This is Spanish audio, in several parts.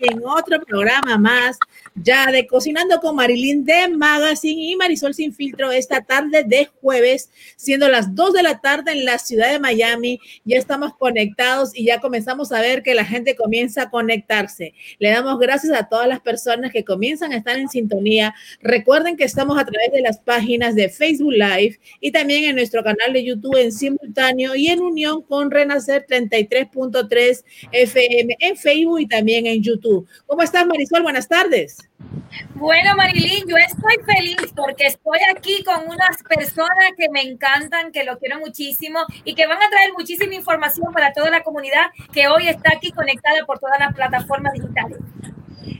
en otro programa más ya de Cocinando con Marilyn de Magazine y Marisol Sin Filtro esta tarde de jueves, siendo las 2 de la tarde en la ciudad de Miami. Ya estamos conectados y ya comenzamos a ver que la gente comienza a conectarse. Le damos gracias a todas las personas que comienzan a estar en sintonía. Recuerden que estamos a través de las páginas de Facebook Live y también en nuestro canal de YouTube en simultáneo y en unión con Renacer 33.3 FM en Facebook y también en YouTube. ¿Cómo estás, Marisol? Buenas tardes. Bueno, Marilyn, yo estoy feliz porque estoy aquí con unas personas que me encantan, que lo quiero muchísimo y que van a traer muchísima información para toda la comunidad que hoy está aquí conectada por todas las plataformas digitales.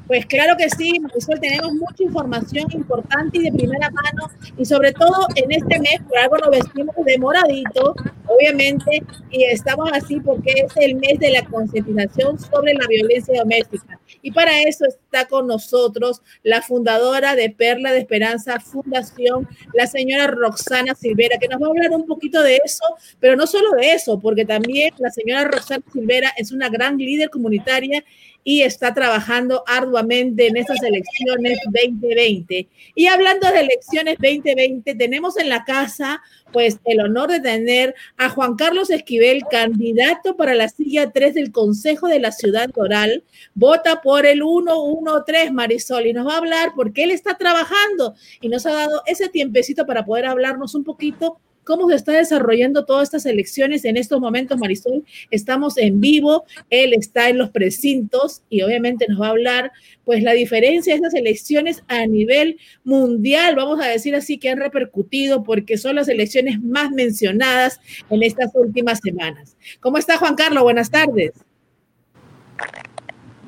Pues claro que sí, Marisol, tenemos mucha información importante y de primera mano y sobre todo en este mes, por algo nos vestimos de moradito, obviamente, y estamos así porque es el mes de la concientización sobre la violencia doméstica. Y para eso está con nosotros la fundadora de Perla de Esperanza Fundación, la señora Roxana Silvera, que nos va a hablar un poquito de eso, pero no solo de eso, porque también la señora Roxana Silvera es una gran líder comunitaria y está trabajando arduamente en esas elecciones 2020. Y hablando de elecciones 2020, tenemos en la casa pues el honor de tener a Juan Carlos Esquivel, candidato para la silla 3 del Consejo de la Ciudad Doral. Vota por el 113 Marisol y nos va a hablar porque él está trabajando y nos ha dado ese tiempecito para poder hablarnos un poquito cómo se está desarrollando todas estas elecciones en estos momentos, Marisol. Estamos en vivo, él está en los precintos y obviamente nos va a hablar pues la diferencia de estas elecciones a nivel mundial, vamos a decir así, que han repercutido porque son las elecciones más mencionadas en estas últimas semanas. ¿Cómo está Juan Carlos? Buenas tardes.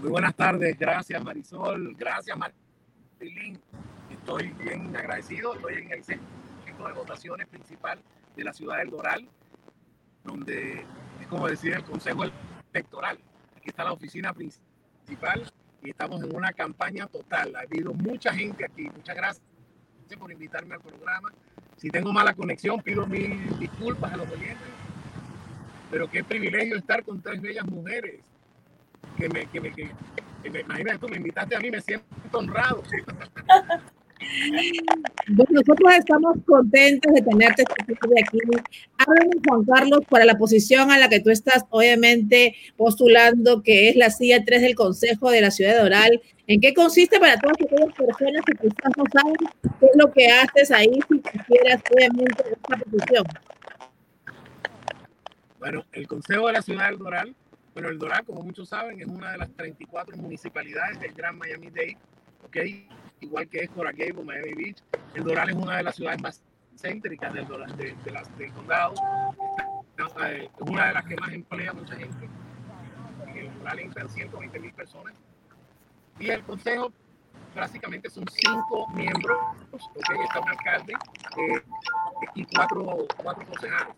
Muy buenas tardes, gracias Marisol, gracias Marilyn. Estoy bien agradecido, estoy en el centro de votaciones principal de la ciudad del Doral, donde es como decir el Consejo Electoral. Aquí está la oficina principal y estamos en una campaña total. Ha habido mucha gente aquí. Muchas gracias por invitarme al programa. Si tengo mala conexión, pido mil disculpas a los oyentes. Pero qué privilegio estar con tres bellas mujeres. Que me, que me, que, me imagínate, tú me invitaste a mí, me siento honrado. nosotros estamos contentos de tenerte aquí. Háblanos, Juan Carlos, para la posición a la que tú estás, obviamente, postulando, que es la silla 3 del Consejo de la Ciudad de Oral. ¿En qué consiste para todas aquellas personas que quizás no saben qué es lo que haces ahí, si quisieras, obviamente, esta posición? Bueno, el Consejo de la Ciudad del Doral, bueno, el Doral, como muchos saben, es una de las 34 municipalidades del Gran Miami-Dade, ¿ok? Igual que es Coral Gable, Miami Beach. El Doral es una de las ciudades más céntricas del, de, de las, del condado. Es una de las que más emplea mucha gente. En el Doral entran 120 mil personas. Y el consejo básicamente son cinco miembros, porque está un alcalde eh, y cuatro, cuatro concejales.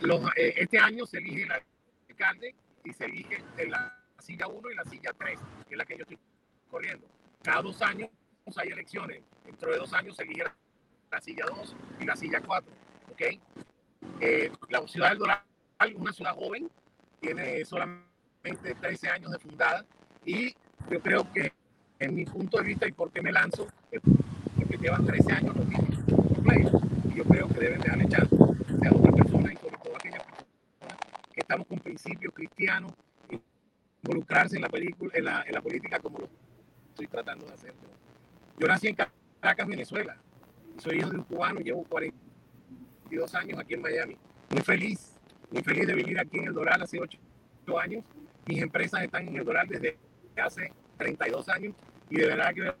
Los, eh, este año se elige el alcalde y se elige la silla 1 y la silla 3, que es la que yo estoy corriendo. Cada dos años hay elecciones. Dentro de dos años se elige la silla 2 y la silla 4. ¿Ok? Eh, la ciudad del Doral, una ciudad joven, tiene solamente 13 años de fundada y yo creo que en mi punto de vista y por qué me lanzo, es porque llevan 13 años los mismos y yo creo que deben darle chance a otras personas y sobre todo a aquellas personas que estamos con principios cristianos involucrarse en la, película, en la, en la política como lo estoy tratando de hacer. Yo nací en Caracas, Venezuela. Soy hijo de un cubano llevo 42 años aquí en Miami. Muy feliz, muy feliz de vivir aquí en el Doral hace 8 años. Mis empresas están en el Doral desde hace 32 años y de verdad que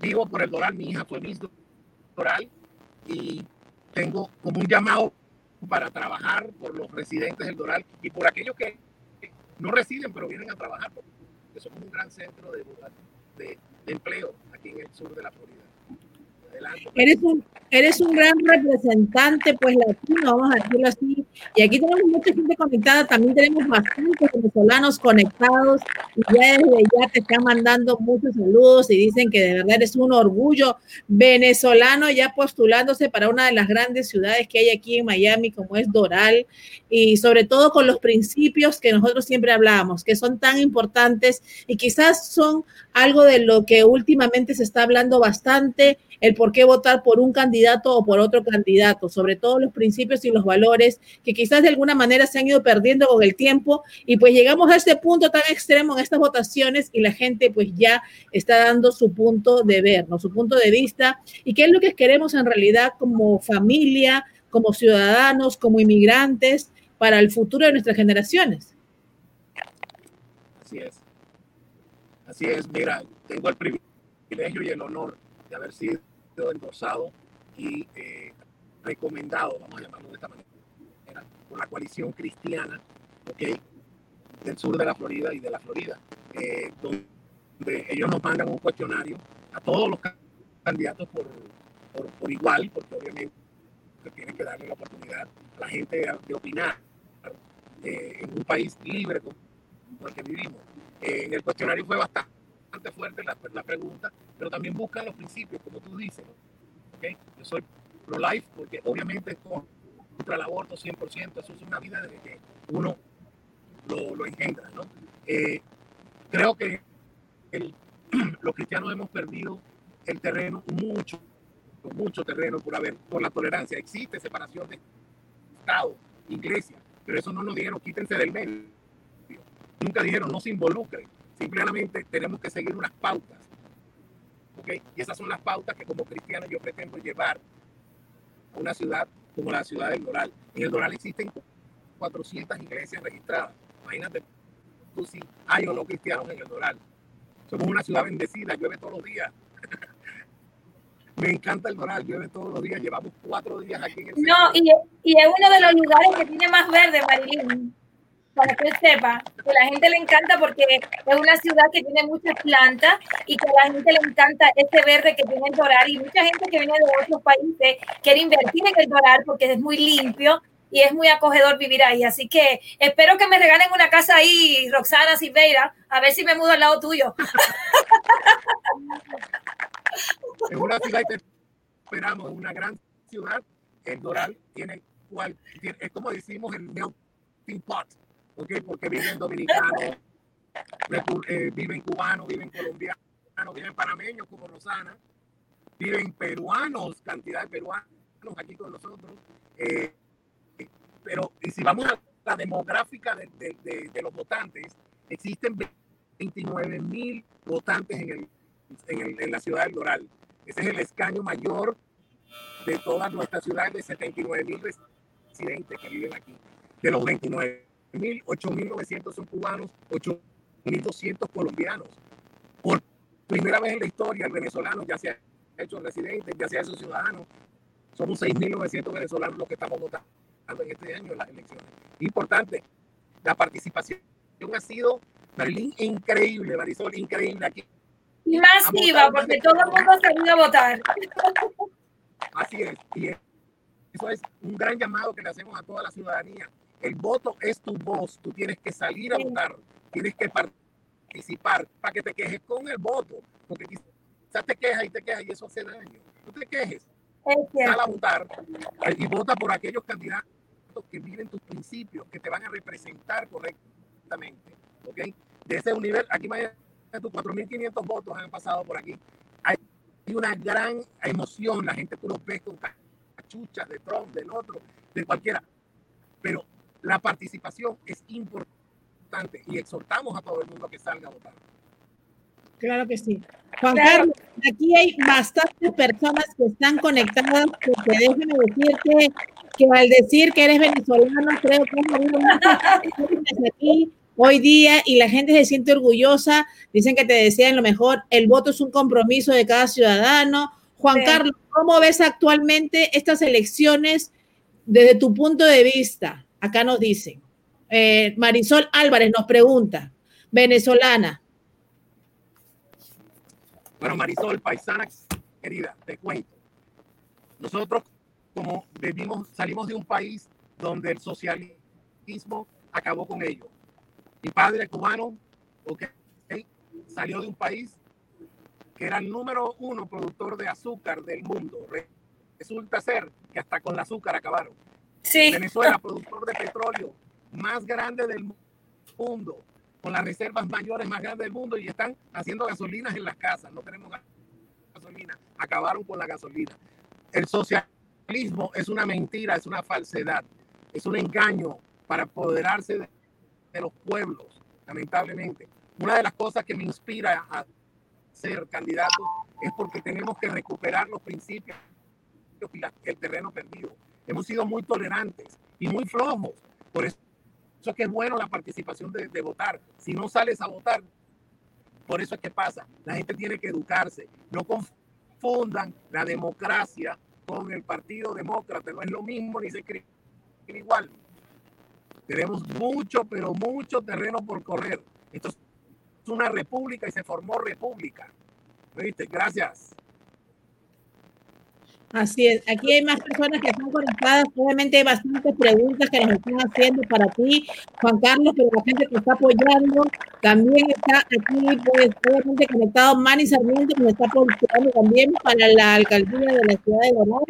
vivo por el Doral. Mi hija fue Miss Doral y tengo como un llamado para trabajar por los residentes del Doral y por aquellos que no residen pero vienen a trabajar porque somos un gran centro de, de empleo aquí en el sur de la Florida. Eres un, eres un gran representante, pues latino, vamos a decirlo así. Y aquí tenemos mucha gente conectada, también tenemos bastantes venezolanos conectados. Y ya desde ya te están mandando muchos saludos y dicen que de verdad eres un orgullo venezolano ya postulándose para una de las grandes ciudades que hay aquí en Miami, como es Doral. Y sobre todo con los principios que nosotros siempre hablamos, que son tan importantes y quizás son algo de lo que últimamente se está hablando bastante el por qué votar por un candidato o por otro candidato, sobre todo los principios y los valores que quizás de alguna manera se han ido perdiendo con el tiempo y pues llegamos a este punto tan extremo en estas votaciones y la gente pues ya está dando su punto de ver, ¿no? su punto de vista y qué es lo que queremos en realidad como familia, como ciudadanos, como inmigrantes para el futuro de nuestras generaciones. Así es. Así es, mira, tengo el privilegio y el honor de haber sido endorsado y eh, recomendado, vamos a llamarlo de esta manera, por la coalición cristiana okay, del sur de la Florida y de la Florida, eh, donde ellos nos mandan un cuestionario a todos los candidatos por, por, igual, porque obviamente tienen que darle la oportunidad a la gente de opinar eh, en un país libre como el que vivimos. en el cuestionario fue bastante fuerte la, la, pregunta, pero también buscan los principios, como tú dices. ¿okay? Yo soy pro-life porque obviamente contra el aborto 100%, eso es una vida desde que uno lo, lo engendra. ¿no? Eh, creo que el, los cristianos hemos perdido el terreno, mucho, mucho terreno por haber, por la tolerancia. Existe separación de Estado, Iglesia, pero eso no nos dijeron, quítense del medio. Nunca dijeron, no se involucren Simplemente tenemos que seguir unas pautas. ¿okay? Y esas son las pautas que como cristiano yo pretendo llevar a una ciudad como la ciudad del Doral. En el Doral existen 400 iglesias registradas. Imagínate tú si hay o no cristianos en el Doral. Somos una ciudad bendecida, llueve todos los días. Me encanta el Doral, llueve todos los días. Llevamos cuatro días aquí en el No, y, y, es uno de los lugares que tiene más verde, Marilyn para que sepa, que la gente le encanta porque es una ciudad que tiene muchas plantas y que a la gente le encanta este verde que tiene el Doral y mucha gente que viene de otros países quiere invertir en el Doral porque es muy limpio y es muy acogedor vivir ahí. Así que espero que me regalen una casa ahí, Roxana Silveira, a ver si me mudo al lado tuyo. Es una ciudad que esperamos, una gran ciudad. El Doral tiene, cual, es como decimos el melting pot porque viven dominicanos, eh, viven cubanos, viven colombianos, viven panameños como Rosana, viven peruanos, cantidad de peruanos aquí con nosotros. Eh, pero y si vamos a la demográfica de, los votantes, existen 29 mil votantes en, el, en, el, en, la ciudad del Doral. Ese es el escaño mayor de todas nuestras ciudades de 79 mil residentes que viven aquí. De los 29 mil, 8.900 son cubanos, 8.200 colombianos. Por primera vez en la historia, el venezolano ya se ha hecho residente, ya se ha hecho ciudadano. Somos 6.900 venezolanos los que estamos votando en este año en las elecciones. Importante, la participación ha sido, Berlín, increíble, Marisol, increíble aquí. Y masiva, porque todo el mundo se vino a votar. Así es, y eso es un gran llamado que le hacemos a toda la ciudadanía el voto es tu voz, tú tienes que salir a votar, tienes que participar para que te quejes con el voto, porque quizás te quejas y te quejas y eso hace daño. No te quejes, sal a votar y vota por aquellos candidatos que viven tus principios, que te van a representar correctamente. ¿ok? De ese nivel, aquí de tus 4.500 votos han pasado por aquí. Hay una gran emoción, la gente tú los ves con cachuchas de Trump, del otro, de cualquiera. Pero la participación es importante y exhortamos a todo el mundo a que salga a votar. Claro que sí. Juan Carlos, aquí hay bastantes personas que están conectadas, porque déjeme decirte que al decir que eres venezolano, creo que has habido aquí hoy día y la gente se siente orgullosa, dicen que te desean lo mejor, el voto es un compromiso de cada ciudadano. Juan Carlos, ¿cómo ves actualmente estas elecciones desde tu punto de vista? Acá nos dicen. Eh, Marisol Álvarez nos pregunta, venezolana. Bueno, Marisol, paisana querida, te cuento. Nosotros, como vivimos, salimos de un país donde el socialismo acabó con ello. Mi padre cubano, okay, salió de un país que era el número uno productor de azúcar del mundo. Resulta ser que hasta con el azúcar acabaron. Sí. Venezuela, productor de petróleo más grande del mundo, con las reservas mayores más grandes del mundo y están haciendo gasolinas en las casas. No tenemos gasolina. Acabaron con la gasolina. El socialismo es una mentira, es una falsedad, es un engaño para apoderarse de, de los pueblos, lamentablemente. Una de las cosas que me inspira a ser candidato es porque tenemos que recuperar los principios el terreno perdido. Hemos sido muy tolerantes y muy flojos. Por eso es que es bueno la participación de, votar. Si no sales a votar, por eso es que pasa. La gente tiene que educarse. No confundan la democracia con el Partido Demócrata. No es lo mismo ni se escribe igual. Tenemos mucho, pero mucho terreno por correr. Esto es una república y se formó república. ¿Viste? Gracias. Así es, aquí hay más personas que están conectadas, obviamente hay bastantes preguntas que nos están haciendo para ti, Juan Carlos, pero la gente que está apoyando, también está aquí, pues, obviamente conectado. Manny Sarmiento, que nos está apoyando también para la alcaldía de la ciudad de Bonao,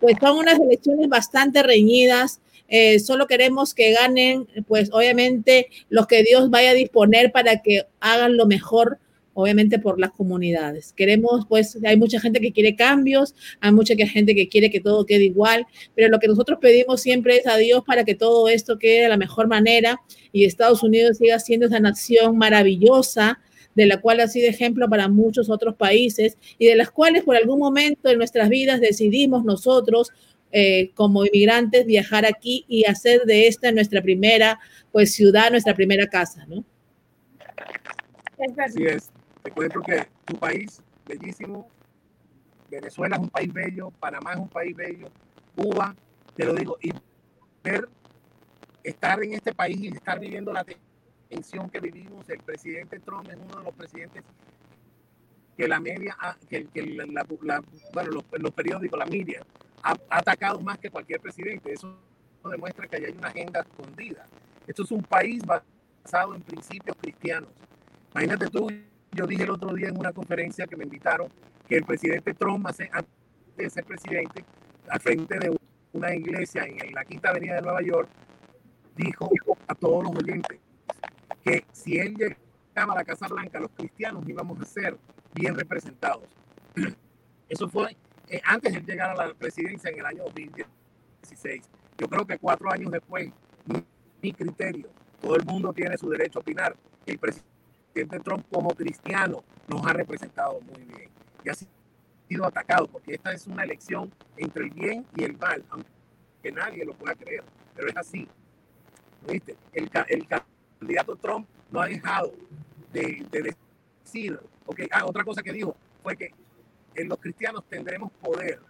pues son unas elecciones bastante reñidas, eh, solo queremos que ganen, pues obviamente los que Dios vaya a disponer para que hagan lo mejor obviamente por las comunidades. Queremos, pues, hay mucha gente que quiere cambios, hay mucha gente que quiere que todo quede igual, pero lo que nosotros pedimos siempre es a Dios para que todo esto quede de la mejor manera y Estados Unidos siga siendo esa nación maravillosa de la cual ha sido ejemplo para muchos otros países y de las cuales por algún momento en nuestras vidas decidimos nosotros eh, como inmigrantes viajar aquí y hacer de esta nuestra primera pues ciudad, nuestra primera casa, ¿no? Es. Cuento que tu país, bellísimo, Venezuela es un país bello, Panamá es un país bello, Cuba, te lo digo, y ver, estar en este país y estar viviendo la tensión que vivimos, el presidente Trump es uno de los presidentes que la media, que, bueno, los, los, periódicos, la media, ha, ha, atacado más que cualquier presidente. Eso demuestra que hay una agenda escondida. Esto es un país basado en principios cristianos. Imagínate tú, yo dije el otro día en una conferencia que me invitaron que el presidente Trump, antes de ser presidente, al frente de una iglesia en la Quinta Avenida de Nueva York, dijo a todos los oyentes que si él llegaba a la Casa Blanca, los cristianos íbamos a ser bien representados. Eso fue eh, antes de llegar a la presidencia en el año 2016. Yo creo que cuatro años después, mi criterio, todo el mundo tiene su derecho a opinar. El presidente presidente Trump como cristiano nos ha representado muy bien y ha sido atacado porque esta es una elección entre el bien y el mal, aunque nadie lo pueda creer, pero es así. ¿Viste? El, candidato Trump no ha dejado de, de decir, okay, ah, otra cosa que dijo fue que en los cristianos tendremos poder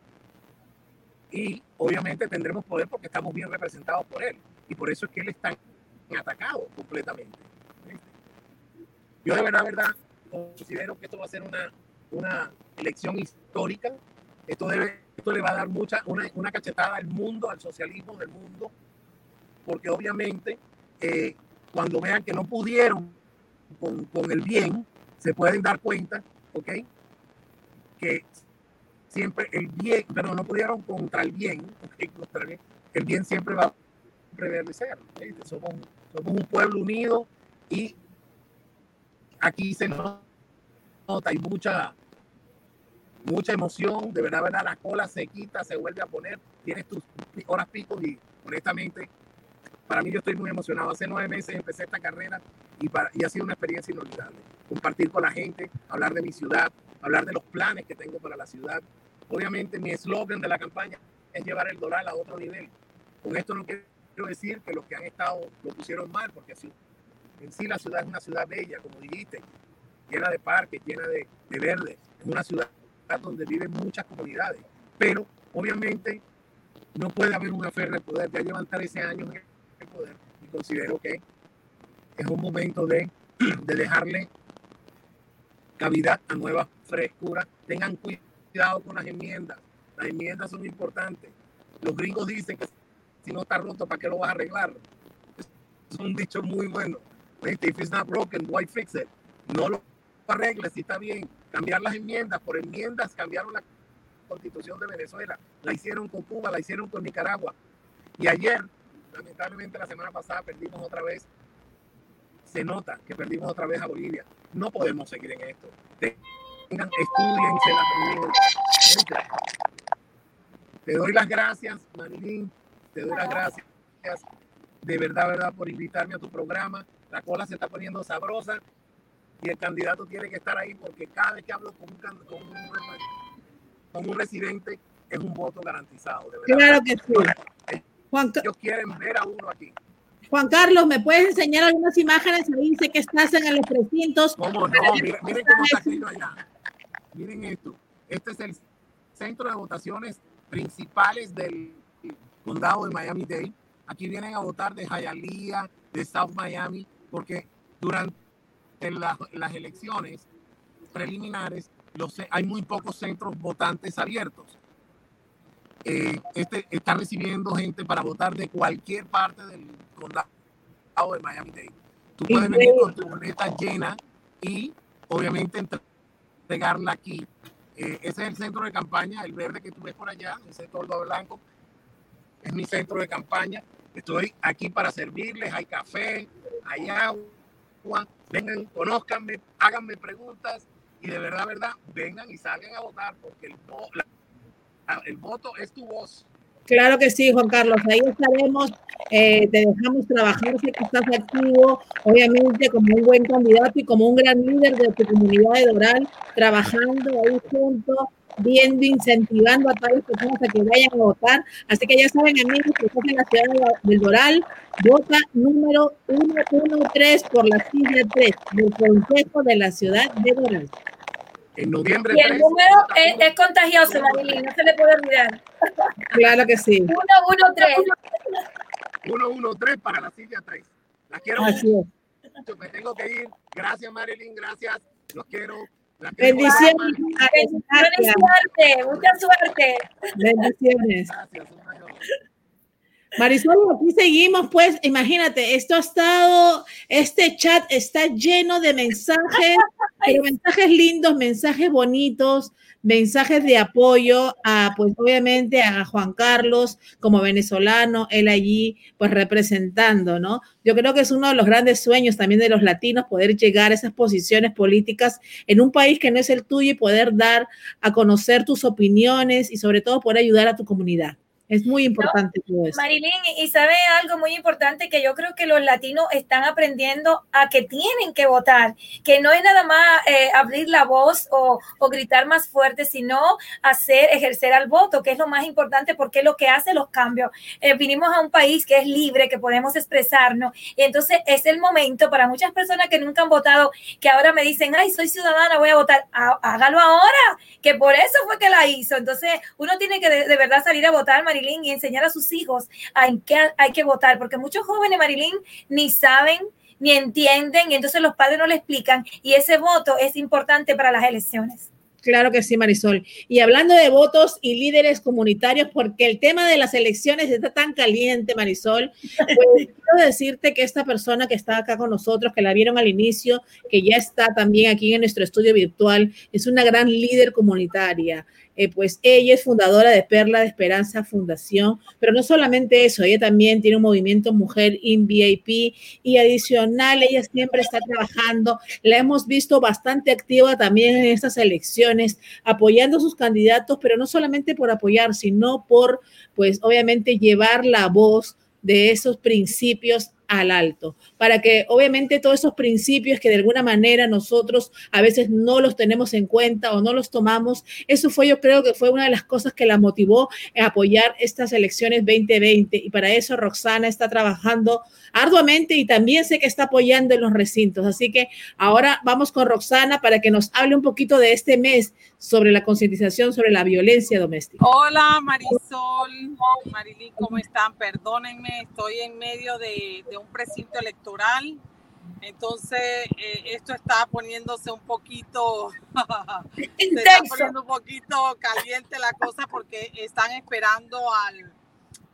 y obviamente tendremos poder porque estamos bien representados por él y por eso es que él está atacado completamente. Yo de verdad, verdad, considero que esto va a ser una, una elección histórica. Esto, debe, esto le va a dar mucha, una, una cachetada al mundo, al socialismo del mundo, porque obviamente eh, cuando vean que no pudieron con, con, el bien, se pueden dar cuenta, ¿ok? Que siempre el bien, pero no pudieron contra el bien, ¿okay? contra el bien, el bien siempre va a prevalecer. Somos, somos un pueblo unido y aquí se nota, hay mucha, mucha emoción, de verdad, verdad, la cola se quita, se vuelve a poner, tienes tus horas picos y honestamente, para mí yo estoy muy emocionado. Hace nueve meses empecé esta carrera y, para, y ha sido una experiencia inolvidable. Compartir con la gente, hablar de mi ciudad, hablar de los planes que tengo para la ciudad. Obviamente mi eslogan de la campaña es llevar el Doral a otro nivel. Con esto no quiero decir que los que han estado lo pusieron mal, porque así en sí la ciudad es una ciudad bella, como dijiste, llena de parques, llena de, de verde. Es una ciudad donde viven muchas comunidades. Pero obviamente no puede haber una fe de poder. Ya llevan 13 años en el poder y considero que es un momento de, de dejarle cavidad a nuevas frescuras. Tengan cuidado con las enmiendas. Las enmiendas son importantes. Los gringos dicen que si no está roto, ¿para qué lo vas a arreglar? Es un dicho muy bueno. If it's not broken, why fix it? No lo arregles si está bien. Cambiar las enmiendas, por enmiendas cambiaron la constitución de Venezuela. La hicieron con Cuba, la hicieron con Nicaragua. Y ayer, lamentablemente la semana pasada, perdimos otra vez. Se nota que perdimos otra vez a Bolivia. No podemos seguir en esto. Tengan, estudiense la Te doy las gracias, Marilyn. Te doy las gracias de verdad, verdad, por invitarme a tu programa. La cola se está poniendo sabrosa y el candidato tiene que estar ahí porque cada vez que hablo con un, con un, con un residente es un voto garantizado. De verdad. Claro que sí. Juan, ellos quieren ver a uno aquí. Juan Carlos, ¿me puedes enseñar algunas imágenes? Ahí dice que estás en los recintos. ¿Cómo no? Miren, miren cómo está escrito allá. Miren esto. Este es el centro de votaciones principales del condado de Miami-Dade. Aquí vienen a votar de Hialeah, de South Miami, porque durante las elecciones preliminares los, hay muy pocos centros votantes abiertos. Eh, este está recibiendo gente para votar de cualquier parte del condado de Miami-Dade. Tú puedes venir con tu boleta llena y obviamente entregarla aquí. Eh, ese es el centro de campaña, el verde que tú ves por allá, ese tordo blanco, es mi centro de campaña. Estoy aquí para servirles, hay café, hay agua, vengan, conózcanme, háganme preguntas y de verdad, verdad, vengan y salgan a votar porque el, el voto es tu voz. Claro que sí, Juan Carlos, ahí estaremos, eh, te dejamos trabajar, sé que estás activo, obviamente como un buen candidato y como un gran líder de tu comunidad de Doral, trabajando ahí juntos viendo, incentivando a todas las personas a que vayan a votar. Así que ya saben, amigos, que estás en la ciudad del Doral, vota número 113 por la sigla 3 del Consejo de la Ciudad de Doral. En noviembre. Y el número es, es contagioso, Marilyn, no se le puede olvidar. Claro que sí. 113. 113 para la silla 3. La quiero. Así es. Me tengo que ir. Gracias, Marilyn. Gracias. Los quiero. Bendiciones. Bendiciones. Suerte, mucha suerte. Bendiciones. Marisol, aquí seguimos, pues imagínate, esto ha estado, este chat está lleno de mensajes, pero mensajes lindos, mensajes bonitos, mensajes de apoyo a, pues obviamente a Juan Carlos como venezolano, él allí pues representando, ¿no? Yo creo que es uno de los grandes sueños también de los latinos poder llegar a esas posiciones políticas en un país que no es el tuyo y poder dar a conocer tus opiniones y sobre todo poder ayudar a tu comunidad. Es muy importante todo eso. Marilyn, y sabe algo muy importante que yo creo que los latinos están aprendiendo a que tienen que votar, que no es nada más eh, abrir la voz o, o, gritar más fuerte, sino hacer, ejercer al voto, que es lo más importante porque es lo que hace los cambios. Eh, vinimos a un país que es libre, que podemos expresarnos, y entonces es el momento para muchas personas que nunca han votado, que ahora me dicen, ay, soy ciudadana, voy a votar, hágalo ahora, que por eso fue que la hizo. Entonces, uno tiene que de, de verdad salir a votar, Marilyn y enseñar a sus hijos a qué hay que votar, porque muchos jóvenes, Marilyn, ni saben ni entienden y entonces los padres no le explican y ese voto es importante para las elecciones. Claro que sí, Marisol. Y hablando de votos y líderes comunitarios, porque el tema de las elecciones está tan caliente, Marisol, pues quiero decirte que esta persona que está acá con nosotros, que la vieron al inicio, que ya está también aquí en nuestro estudio virtual, es una gran líder comunitaria. Eh, pues ella es fundadora de Perla de Esperanza Fundación, pero no solamente eso, ella también tiene un movimiento Mujer in VIP y adicional, ella siempre está trabajando, la hemos visto bastante activa también en estas elecciones, apoyando a sus candidatos, pero no solamente por apoyar, sino por, pues obviamente, llevar la voz de esos principios al alto, para que obviamente todos esos principios que de alguna manera nosotros a veces no los tenemos en cuenta o no los tomamos, eso fue yo creo que fue una de las cosas que la motivó a apoyar estas elecciones 2020 y para eso Roxana está trabajando arduamente y también sé que está apoyando en los recintos. Así que ahora vamos con Roxana para que nos hable un poquito de este mes sobre la concientización sobre la violencia doméstica. Hola Marisol, Marilyn, ¿cómo están? Perdónenme, estoy en medio de, de un precinto electoral. Entonces, eh, esto está poniéndose un poquito, se está poniendo un poquito caliente la cosa porque están esperando al,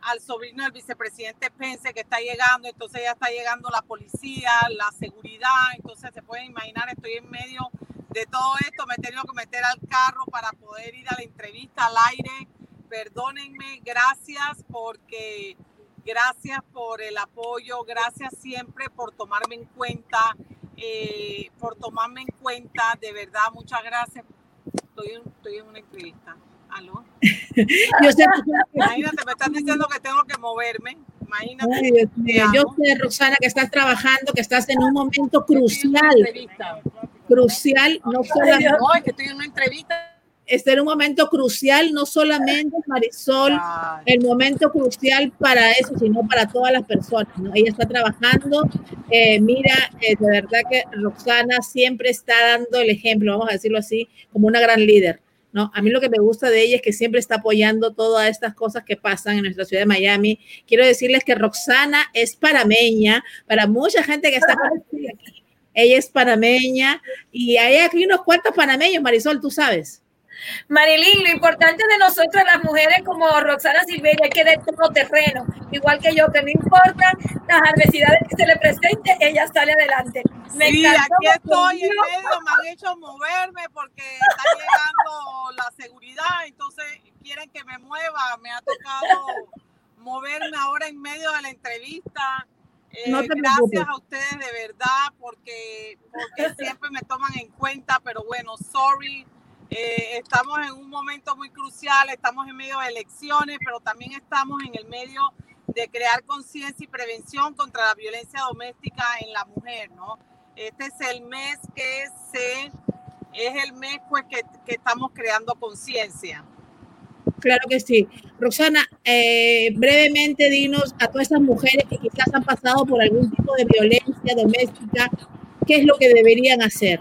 al sobrino del vicepresidente Pence que está llegando, entonces ya está llegando la policía, la seguridad, entonces se pueden imaginar, estoy en medio de todo esto, me he tenido que meter al carro para poder ir a la entrevista al aire. Perdónenme, gracias porque gracias por el apoyo, gracias siempre por tomarme en cuenta, eh, por tomarme en cuenta, de verdad, muchas gracias. Estoy, estoy en una entrevista. ¿Aló? yo sé, Imagínate, me están diciendo que tengo que moverme. Imagínate. yo sé, Roxana, que estás trabajando, que estás en un momento crucial. Crucial, no solamente. No, es que estoy en una entrevista está en un momento crucial, no solamente Marisol, el momento crucial para eso, sino para todas las personas. Ella está trabajando. Eh, mira, eh, de verdad que Roxana siempre está dando el ejemplo, vamos a decirlo así, como una gran líder. ¿no? A mí lo que me gusta de ella es que siempre está apoyando todas estas cosas que pasan en nuestra ciudad de Miami. Quiero decirles que Roxana es parameña, para mucha gente que está aquí. Ella es panameña y hay aquí unos cuantos panameños, Marisol, tú sabes. Marilyn, lo importante de nosotras las mujeres como Roxana Silveria es que de todo terreno, igual que yo, que no importa las adversidades que se le presente, ella sale adelante. Me sí, aquí estoy en medio, me han hecho moverme porque está llegando la seguridad, entonces quieren que me mueva, me ha tocado moverme ahora en medio de la entrevista. Eh, gracias a ustedes de verdad porque, porque siempre me toman en cuenta, pero bueno, sorry eh, estamos en un momento muy crucial, estamos en medio de elecciones, pero también estamos en el medio de crear conciencia y prevención contra la violencia doméstica en la mujer, ¿no? Este es el mes que se, es el mes pues que, que estamos creando conciencia. Claro que sí. Roxana, eh, brevemente dinos a todas esas mujeres que quizás han pasado por algún tipo de violencia doméstica, ¿qué es lo que deberían hacer?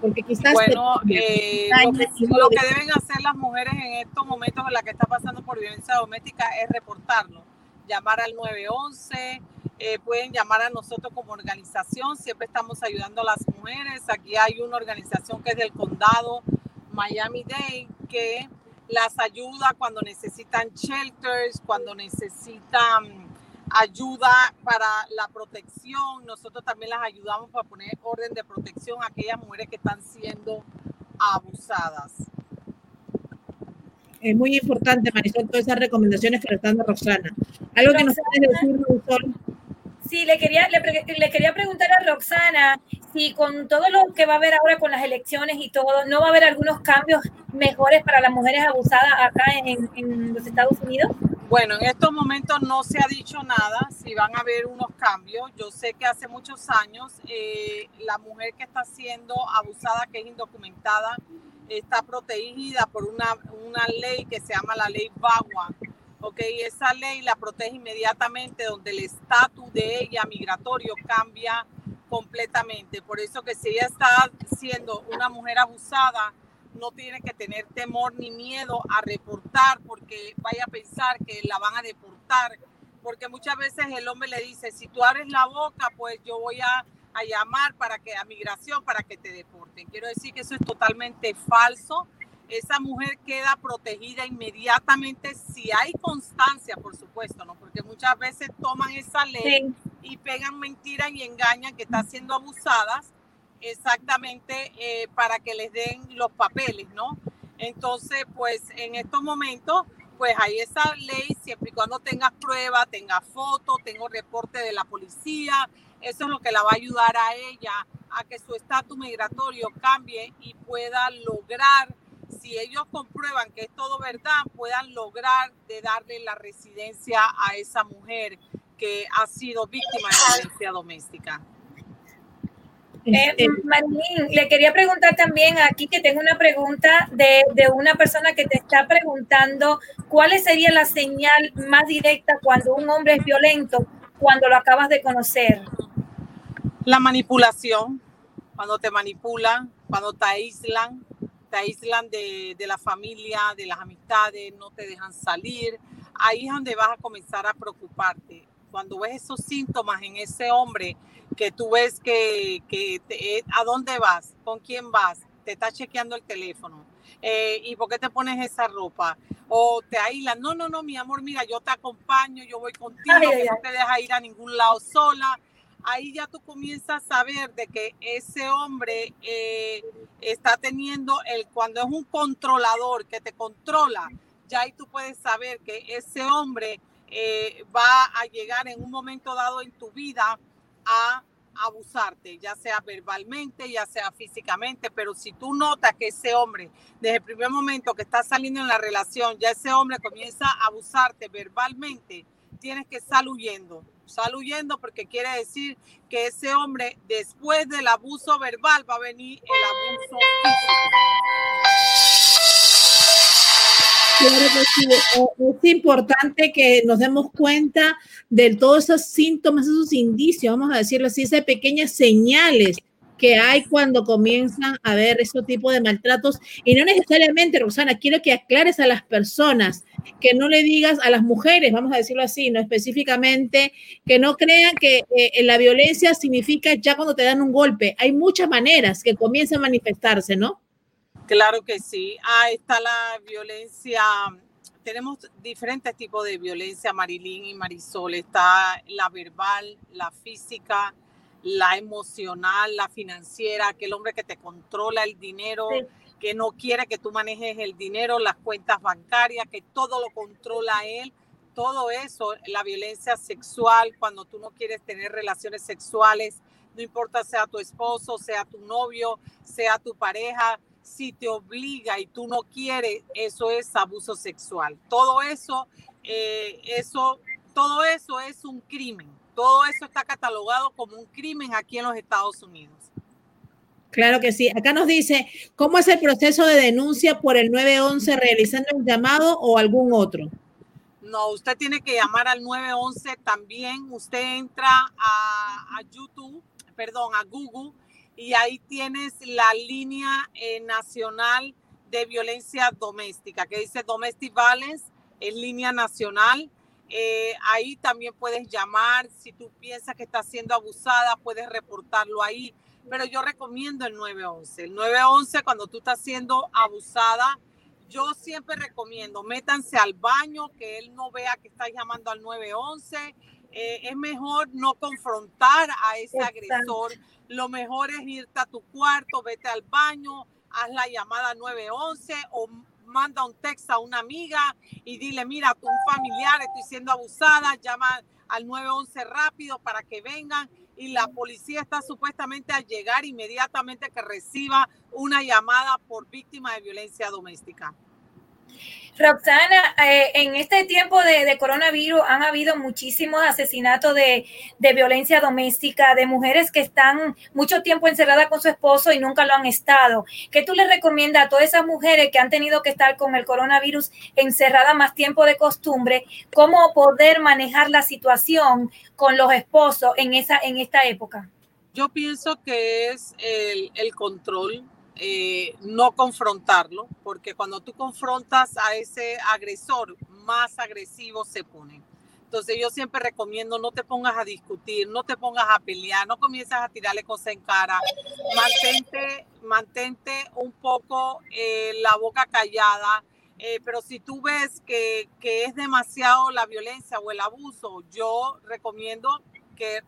Porque quizás... Bueno, eh, lo, que, deben hacer las mujeres en estos momentos en la que está pasando por violencia doméstica es reportarlo, llamar al 911, eh, pueden llamar a nosotros como organización, siempre estamos ayudando a las mujeres. Aquí hay una organización que es del condado Miami-Dade que las ayuda cuando necesitan shelters, cuando necesitan ayuda para la protección. Nosotros también las ayudamos para poner orden de protección a aquellas mujeres que están siendo abusadas. Es muy importante, Marisol, todas esas recomendaciones que le están dando Roxana. Algo que nos puedes decir, Marisol. Sí, le quería, le, quería preguntar a Roxana si con todo lo que va a haber ahora con las elecciones y todo, ¿no va a haber algunos cambios mejores para las mujeres abusadas acá en, en los Estados Unidos? Bueno, en estos momentos no se ha dicho nada, si van a haber unos cambios. Yo sé que hace muchos años eh, la mujer que está siendo abusada, que es indocumentada, está protegida por una, una ley que se llama la ley VAWA. Ok, esa ley la protege inmediatamente, donde el estatus de ella migratorio cambia completamente. Por eso que si ella está siendo una mujer abusada, no tiene que tener temor ni miedo a reportar porque vaya a pensar que la van a deportar. Porque muchas veces el hombre le dice, si tú abres la boca, pues yo voy a, a llamar para que a migración para que te deporten. Quiero decir que eso es totalmente falso. Esa mujer queda protegida inmediatamente si hay constancia, por supuesto, ¿no? Porque muchas veces toman esa ley y pegan mentiras y engañan que está siendo abusadas exactamente eh, para que les den los papeles, ¿no? Entonces, pues en estos momentos, pues hay esa ley, siempre y cuando tengas prueba, tengas foto, tengo reporte de la policía, eso es lo que la va a ayudar a ella a que su estatus migratorio cambie y pueda lograr, si ellos comprueban que es todo verdad, puedan lograr de darle la residencia a esa mujer que ha sido víctima de violencia doméstica. Eh, este, Marilyn, le quería preguntar también aquí que tengo una pregunta de, de, una persona que te está preguntando cuál sería la señal más directa cuando un hombre es violento, cuando lo acabas de conocer. La manipulación, cuando te manipulan, cuando te aíslan, te aíslan de, de la familia, de las amistades, no te dejan salir. Ahí es donde vas a comenzar a preocuparte cuando ves esos síntomas en ese hombre, que tú ves que, que eh, a dónde vas, con quién vas, te está chequeando el teléfono. Eh, ¿Y por qué te pones esa ropa? O te aíslan. No, no, no, mi amor, mira, yo te acompaño, yo voy contigo, no te deja ir a ningún lado sola. Ahí ya tú comienzas a saber de que ese hombre eh, está teniendo el, cuando es un controlador que te controla, ya ahí tú puedes saber que ese hombre eh, va a llegar en un momento dado en tu vida a abusarte, ya sea verbalmente, ya sea físicamente, pero si tú notas que ese hombre, desde el primer momento que está saliendo en la relación, ya ese hombre comienza a abusarte verbalmente, tienes que estar huyendo, sal huyendo porque quiere decir que ese hombre después del abuso verbal va a venir el abuso físico. es importante que nos demos cuenta de todos esos síntomas, esos indicios, vamos a decirlo así, esas pequeñas señales que hay cuando comienzan a ver ese tipo de maltratos. Y no necesariamente, Rosana, quiero que aclares a las personas, que no le digas a las mujeres, vamos a decirlo así, no específicamente, que no crean que eh, la violencia significa ya cuando te dan un golpe. Hay muchas maneras que comienzan a manifestarse, ¿no? Claro que sí. Ahí está la violencia. Tenemos diferentes tipos de violencia, Marilyn y Marisol. Está la verbal, la física, la emocional, la financiera, aquel hombre que te controla el dinero, que no quiere que tú manejes el dinero, las cuentas bancarias, que todo lo controla él. Todo eso, la violencia sexual, cuando tú no quieres tener relaciones sexuales, no importa sea tu esposo, sea tu novio, sea tu pareja, si te obliga y tú no quieres, eso es abuso sexual. Todo eso, eh, eso, todo eso es un crimen todo eso está catalogado como un crimen aquí en los Estados Unidos. Claro que sí. Acá nos dice, ¿cómo es el proceso de denuncia por el 911 realizando un llamado o algún otro? No, usted tiene que llamar al 911 también. Usted entra a, YouTube, perdón, a Google y ahí tienes la línea eh, nacional de violencia doméstica que dice Domestic Violence, es línea nacional eh, ahí también puedes llamar, si tú piensas que estás siendo abusada, puedes reportarlo ahí, pero yo recomiendo el 911. El 911 cuando tú estás siendo abusada, yo siempre recomiendo, métanse al baño, que él no vea que estás llamando al 911. Eh, es mejor no confrontar a ese agresor. Lo mejor es irte a tu cuarto, vete al baño, haz la llamada 911 o manda un texto a una amiga y dile, mira, tu un familiar, estoy siendo abusada, llama al 911 rápido para que vengan y la policía está supuestamente a llegar inmediatamente que reciba una llamada por víctima de violencia doméstica. Roxana, eh, en este tiempo de, coronavirus han habido muchísimos asesinatos de, violencia doméstica, de mujeres que están mucho tiempo encerradas con su esposo y nunca lo han estado. ¿Qué tú le recomiendas a todas esas mujeres que han tenido que estar con el coronavirus encerradas más tiempo de costumbre, cómo poder manejar la situación con los esposos en, esa, en esta época? Yo pienso que es el control eh, no confrontarlo, porque cuando tú confrontas a ese agresor, más agresivo se pone. Entonces yo siempre recomiendo no te pongas a discutir, no te pongas a pelear, no comienzas a tirarle cosas en cara, mantente, mantente un poco eh, la boca callada, eh, pero si tú ves que, que es demasiado la violencia o el abuso, yo recomiendo que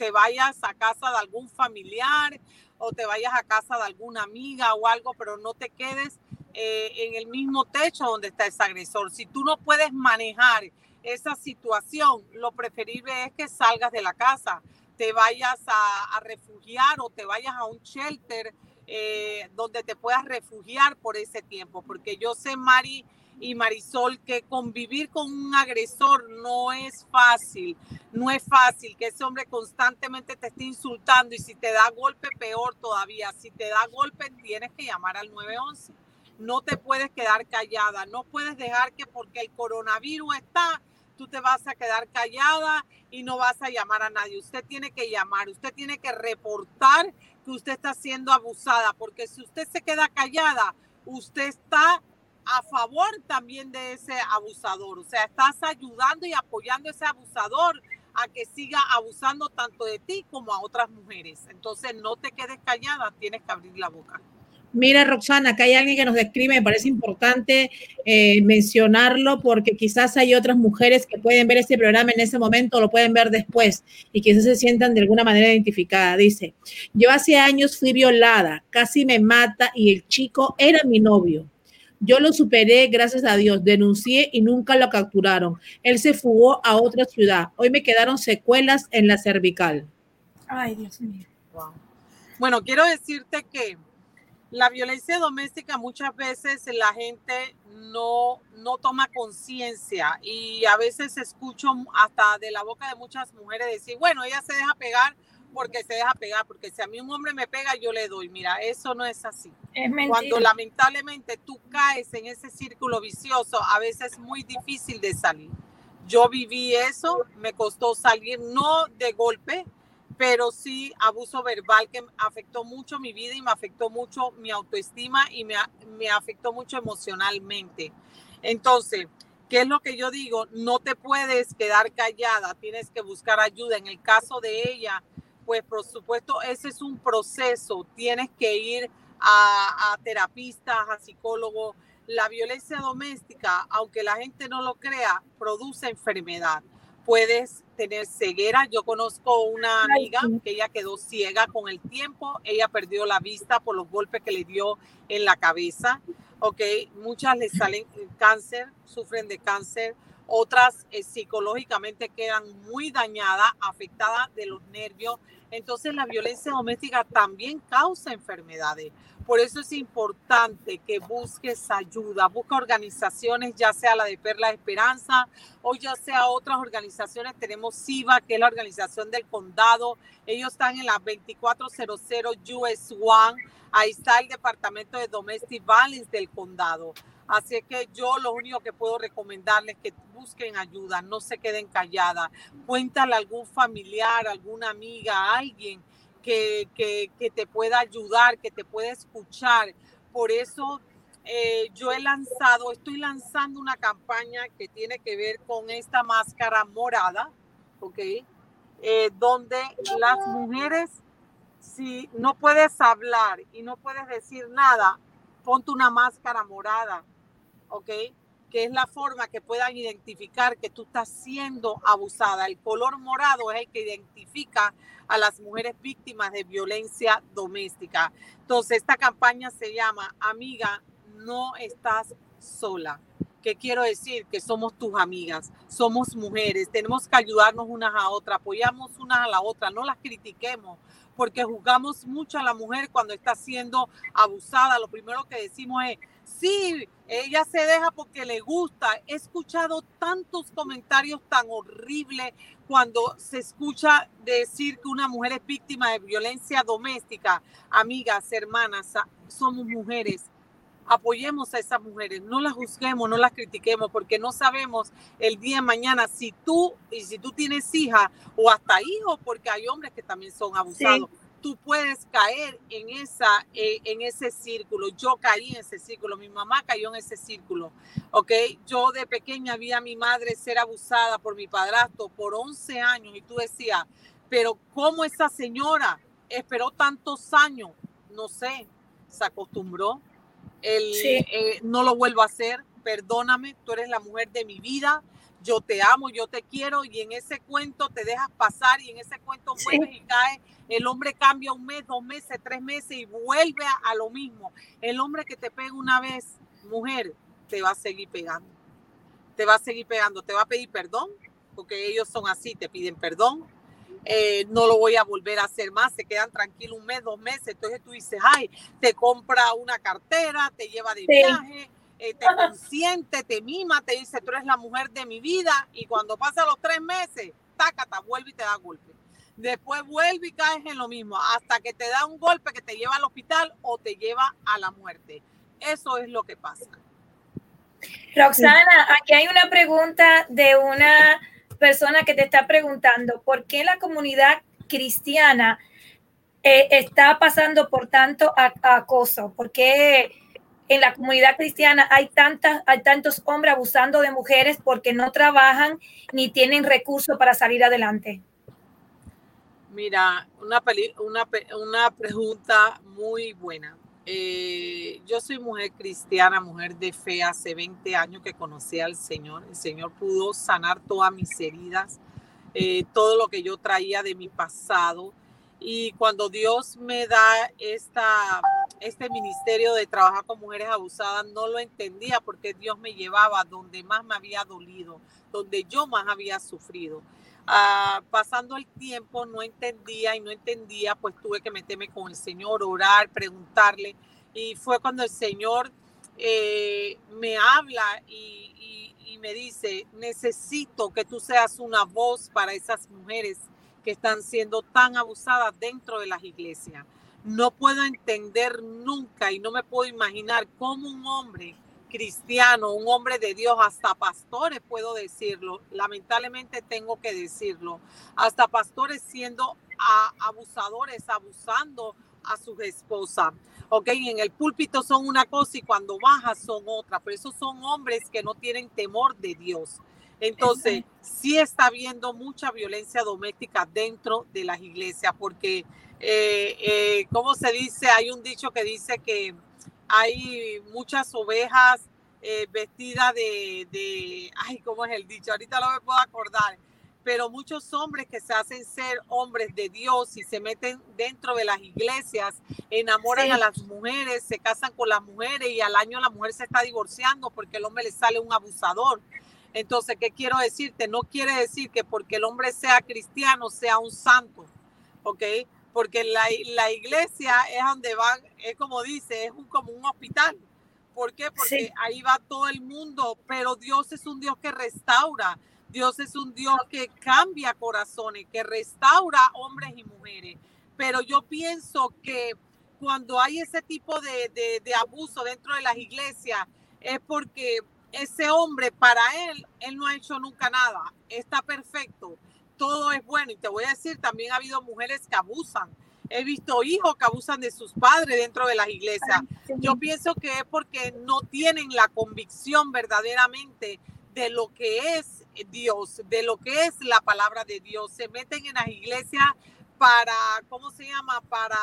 te vayas a casa de algún familiar o te vayas a casa de alguna amiga o algo, pero no te quedes eh, en el mismo techo donde está ese agresor. Si tú no puedes manejar esa situación, lo preferible es que salgas de la casa, te vayas a, refugiar o te vayas a un shelter eh, donde te puedas refugiar por ese tiempo, porque yo sé, Mari, y Marisol, que convivir con un agresor no es fácil, no es fácil, que ese hombre constantemente te esté insultando y si te da golpe, peor todavía, si te da golpe, tienes que llamar al 911. No te puedes quedar callada, no puedes dejar que porque el coronavirus está, tú te vas a quedar callada y no vas a llamar a nadie. Usted tiene que llamar, usted tiene que reportar que usted está siendo abusada, porque si usted se queda callada, usted está a favor también de ese abusador. O sea, estás ayudando y apoyando a ese abusador a que siga abusando tanto de ti como a otras mujeres. Entonces no te quedes callada, tienes que abrir la boca. Mira, Roxana, acá hay alguien que nos describe, me parece importante eh, mencionarlo porque quizás hay otras mujeres que pueden ver este programa en ese momento lo pueden ver después y quizás se sientan de alguna manera identificadas. Dice, yo hace años fui violada, casi me mata y el chico era mi novio. Yo lo superé, gracias a Dios, denuncié y nunca lo capturaron. Él se fugó a otra ciudad. Hoy me quedaron secuelas en la cervical. Ay, Dios mío. Bueno, quiero decirte que la violencia doméstica muchas veces la gente no, no toma conciencia y a veces escucho hasta de la boca de muchas mujeres decir, bueno, ella se deja pegar porque se deja pegar, porque si a mí un hombre me pega, yo le doy. Mira, eso no es así. Es Cuando lamentablemente tú caes en ese círculo vicioso, a veces es muy difícil de salir. Yo viví eso, me costó salir, no de golpe, pero sí abuso verbal que afectó mucho mi vida y me afectó mucho mi autoestima y me, me afectó mucho emocionalmente. Entonces, ¿qué es lo que yo digo? No te puedes quedar callada, tienes que buscar ayuda. En el caso de ella, pues por supuesto, ese es un proceso, tienes que ir a, a terapistas, a psicólogos. La violencia doméstica, aunque la gente no lo crea, produce enfermedad puedes tener ceguera. Yo conozco una amiga que ella quedó ciega con el tiempo, ella perdió la vista por los golpes que le dio en la cabeza. Ok, muchas le salen cáncer, sufren de cáncer, otras eh, psicológicamente quedan muy dañadas, afectadas de los nervios. Entonces la violencia doméstica también causa enfermedades. Por eso es importante que busques ayuda, busca organizaciones, ya sea la de Perla Esperanza o ya sea otras organizaciones. Tenemos SIVA, que es la organización del condado. Ellos están en la 2400 US One. Ahí está el departamento de Domestic Violence del condado. Así que yo lo único que puedo recomendarles es que busquen ayuda, no se queden calladas. Cuéntale a algún familiar, alguna amiga, alguien que, que, te pueda ayudar, que te pueda escuchar. Por eso eh, yo he lanzado, estoy lanzando una campaña que tiene que ver con esta máscara morada, ¿ok? Eh, donde las mujeres, si no puedes hablar y no puedes decir nada, ponte una máscara morada, ¿ok? Que es la forma que puedan identificar que tú estás siendo abusada. El color morado es el que identifica a las mujeres víctimas de violencia doméstica. Entonces, esta campaña se llama Amiga, no estás sola. ¿Qué quiero decir? Que somos tus amigas, somos mujeres, tenemos que ayudarnos unas a otras, apoyamos unas a la otra, no las critiquemos, porque juzgamos mucho a la mujer cuando está siendo abusada. Lo primero que decimos es, sí, ella se deja porque le gusta. He escuchado tantos comentarios tan horribles cuando se escucha decir que una mujer es víctima de violencia doméstica. Amigas, hermanas, somos mujeres. Apoyemos a esas mujeres, no las juzguemos, no las critiquemos, porque no sabemos el día de mañana si tú y si tú tienes hija o hasta hijos, porque hay hombres que también son abusados tú puedes caer en, esa, eh, en ese círculo. Yo caí en ese círculo, mi mamá cayó en ese círculo, ¿ok? Yo de pequeña vi a mi madre ser abusada por mi padrastro por 11 años y tú decías, pero ¿cómo esa señora esperó tantos años? No sé, se acostumbró. El, eh, no lo vuelvo a hacer, perdóname, tú eres la mujer de mi vida, yo te amo, yo te quiero y en ese cuento te dejas pasar y en ese cuento vuelves y caes. El hombre cambia un mes, dos meses, tres meses y vuelve a, lo mismo. El hombre que te pega una vez, mujer, te va a seguir pegando. Te va a seguir pegando, te va a pedir perdón, porque ellos son así, te piden perdón. Eh, no lo voy a volver a hacer más, se quedan tranquilos un mes, dos meses. Entonces tú dices, ay, te compra una cartera, te lleva de viaje eh, te consiente, te mima, te dice, tú eres la mujer de mi vida, y cuando pasa los tres meses, tácata, vuelve y te da golpe. Después vuelve y caes en lo mismo, hasta que te da un golpe que te lleva al hospital o te lleva a la muerte. Eso es lo que pasa. Roxana, aquí hay una pregunta de una persona que te está preguntando, ¿por qué la comunidad cristiana eh, está pasando por tanto acoso? ¿Por qué en la comunidad cristiana hay, tantas, hay tantos hombres abusando de mujeres porque no trabajan ni tienen recursos para salir adelante? Mira, una, una, una pregunta muy buena. Eh, yo soy mujer cristiana, mujer de fe, hace 20 años que conocí al Señor. El Señor pudo sanar todas mis heridas, eh, todo lo que yo traía de mi pasado. Y cuando Dios me da esta, este ministerio de trabajar con mujeres abusadas, no lo entendía porque Dios me llevaba donde más me había dolido, donde yo más había sufrido. Ah, pasando el tiempo no entendía y no entendía, pues tuve que meterme con el Señor, orar, preguntarle. Y fue cuando el Señor eh, me habla y, y me dice, necesito que tú seas una voz para esas mujeres que están siendo tan abusadas dentro de las iglesias. No puedo entender nunca y no me puedo imaginar cómo un hombre cristiano, un hombre de Dios, hasta pastores puedo decirlo, lamentablemente tengo que decirlo, hasta pastores siendo abusadores, abusando a sus esposas. Ok, en el púlpito son una cosa y cuando bajas son otra, pero esos son hombres que no tienen temor de Dios. Entonces, sí está habiendo mucha violencia doméstica dentro de las iglesias, porque, eh, eh, como se dice, hay un dicho que dice que hay muchas ovejas eh, vestidas de, de, ay, ¿cómo es el dicho? Ahorita no me puedo acordar, pero muchos hombres que se hacen ser hombres de Dios y se meten dentro de las iglesias, enamoran a las mujeres, se casan con las mujeres y al año la mujer se está divorciando porque el hombre le sale un abusador. Entonces, ¿qué quiero decirte? No quiere decir que porque el hombre sea cristiano sea un santo, ¿ok? porque la, la iglesia es donde van, es como dice, es un, como un hospital. ¿Por qué? Porque ahí va todo el mundo, pero Dios es un Dios que restaura, Dios es un Dios que cambia corazones, que restaura hombres y mujeres. Pero yo pienso que cuando hay ese tipo de, de, de abuso dentro de las iglesias, es porque ese hombre, para él, él no ha hecho nunca nada, está perfecto todo es bueno. Y te voy a decir, también ha habido mujeres que abusan. He visto hijos que abusan de sus padres dentro de las iglesias. Yo pienso que es porque no tienen la convicción verdaderamente de lo que es Dios, de lo que es la palabra de Dios. Se meten en las iglesias para, ¿cómo se llama? Para,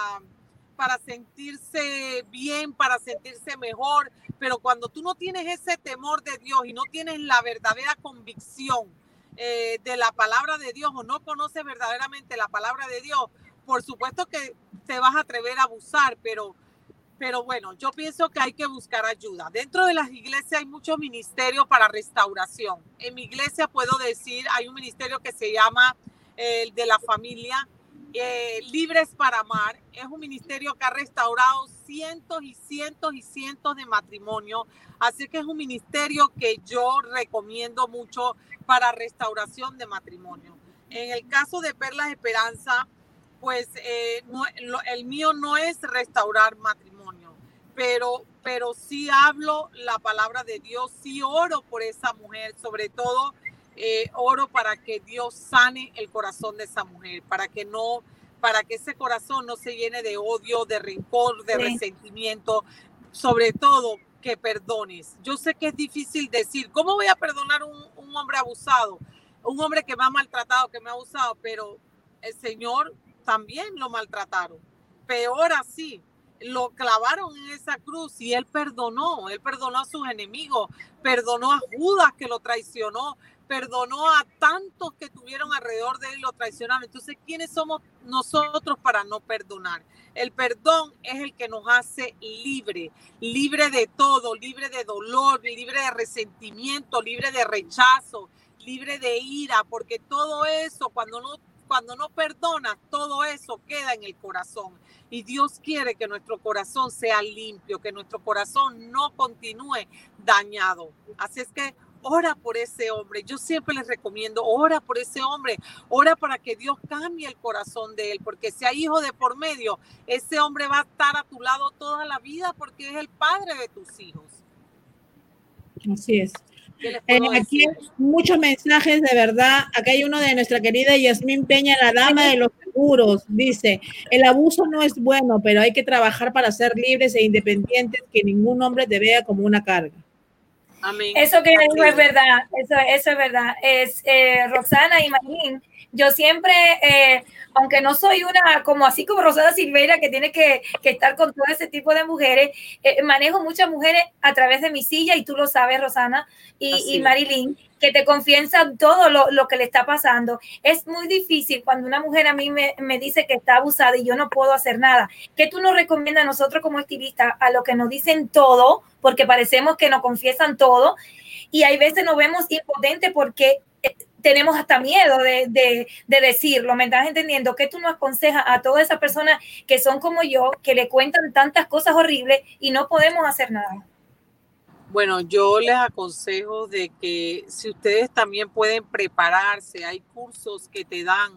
para sentirse bien, para sentirse mejor. Pero cuando tú no tienes ese temor de Dios y no tienes la verdadera convicción, eh, de la palabra de Dios o no conoces verdaderamente la palabra de Dios, por supuesto que te vas a atrever a abusar, pero, pero bueno, yo pienso que hay que buscar ayuda. Dentro de las iglesias hay muchos ministerios para restauración. En mi iglesia puedo decir, hay un ministerio que se llama el de la familia, eh, Libres para Amar. Es un ministerio que ha restaurado cientos y cientos y cientos de matrimonios. Así que es un ministerio que yo recomiendo mucho para restauración de matrimonio. En el caso de Perlas Esperanza, pues eh, el mío no es restaurar matrimonio, pero, pero sí hablo la palabra de Dios, sí oro por esa mujer, sobre todo eh, oro para que Dios sane el corazón de esa mujer, para que no, para que ese corazón no se llene de odio, de rencor, de resentimiento, sobre todo que perdones. Yo sé que es difícil decir, ¿cómo voy a perdonar un, un hombre abusado? Un hombre que me ha maltratado, que me ha abusado, pero el Señor también lo maltrataron. Peor así, lo clavaron en esa cruz y él perdonó, él perdonó a sus enemigos, perdonó a Judas que lo traicionó, perdonó a tantos que tuvieron alrededor de él lo traicionaron. Entonces, ¿quiénes somos nosotros para no perdonar? El perdón es el que nos hace libre, libre de todo, libre de dolor, libre de resentimiento, libre de rechazo, libre de ira, porque todo eso, cuando no, cuando no perdonas, todo eso queda en el corazón. Y Dios quiere que nuestro corazón sea limpio, que nuestro corazón no continúe dañado. Así es que ora por ese hombre. Yo siempre les recomiendo, ora por ese hombre, ora para que Dios cambie el corazón de él, porque si hay hijo de por medio, ese hombre va a estar a tu lado toda la vida porque es el padre de tus hijos. Así es. Eh, aquí muchos mensajes de verdad. Acá hay uno de nuestra querida Yasmín Peña, la dama de los seguros. Dice, el abuso no es bueno, pero hay que trabajar para ser libres e independientes, que ningún hombre te vea como una carga. Amén. Eso que dijo es verdad, eso, eso es verdad. Es eh, Roxana y Marín. Yo siempre, eh, aunque no soy una, como así como Rosada Silveira, que tiene que, que estar con todo ese tipo de mujeres, eh, manejo muchas mujeres a través de mi silla, y tú lo sabes, Rosana y, y Marilyn, que te confiesan todo lo, lo, que le está pasando. Es muy difícil cuando una mujer a mí me, me, dice que está abusada y yo no puedo hacer nada. ¿Qué tú nos recomiendas a nosotros como estilistas, a lo que nos dicen todo, porque parecemos que nos confiesan todo, y hay veces nos vemos impotentes porque tenemos hasta miedo de, de, de, decirlo, ¿me estás entendiendo? ¿Qué tú nos aconsejas a todas esas personas que son como yo, que le cuentan tantas cosas horribles y no podemos hacer nada? Bueno, yo les aconsejo de que si ustedes también pueden prepararse, hay cursos que te dan,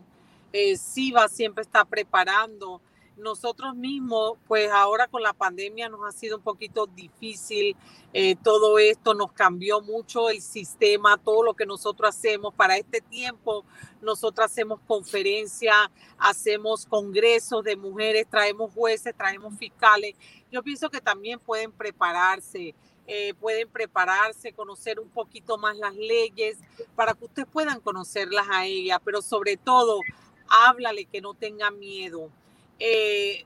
eh, SIVA siempre está preparando. Nosotros mismos, pues ahora con la pandemia nos ha sido un poquito difícil eh, todo esto, nos cambió mucho el sistema, todo lo que nosotros hacemos para este tiempo. Nosotros hacemos conferencias, hacemos congresos de mujeres, traemos jueces, traemos fiscales. Yo pienso que también pueden prepararse. Eh, pueden prepararse, conocer un poquito más las leyes para que ustedes puedan conocerlas a ella, pero sobre todo, háblale que no tenga miedo. Eh,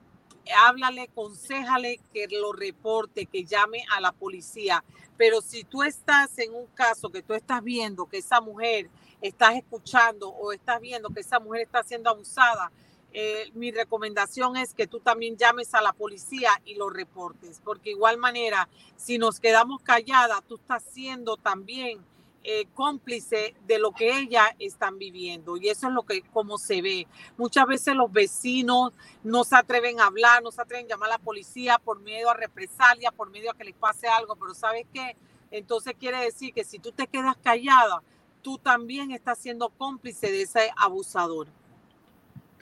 háblale, aconsejale que lo reporte, que llame a la policía. Pero si tú estás en un caso que tú estás viendo que esa mujer, estás escuchando o estás viendo que esa mujer está siendo abusada, eh, mi recomendación es que tú también llames a la policía y lo reportes, porque igual manera, si nos quedamos calladas, tú estás siendo también eh, cómplice de lo que ellas están viviendo y eso es lo que como se ve. Muchas veces los vecinos no se atreven a hablar, no se atreven a llamar a la policía por miedo a represalia, por miedo a que les pase algo, pero ¿sabes qué? Entonces quiere decir que si tú te quedas callada, tú también estás siendo cómplice de ese abusador.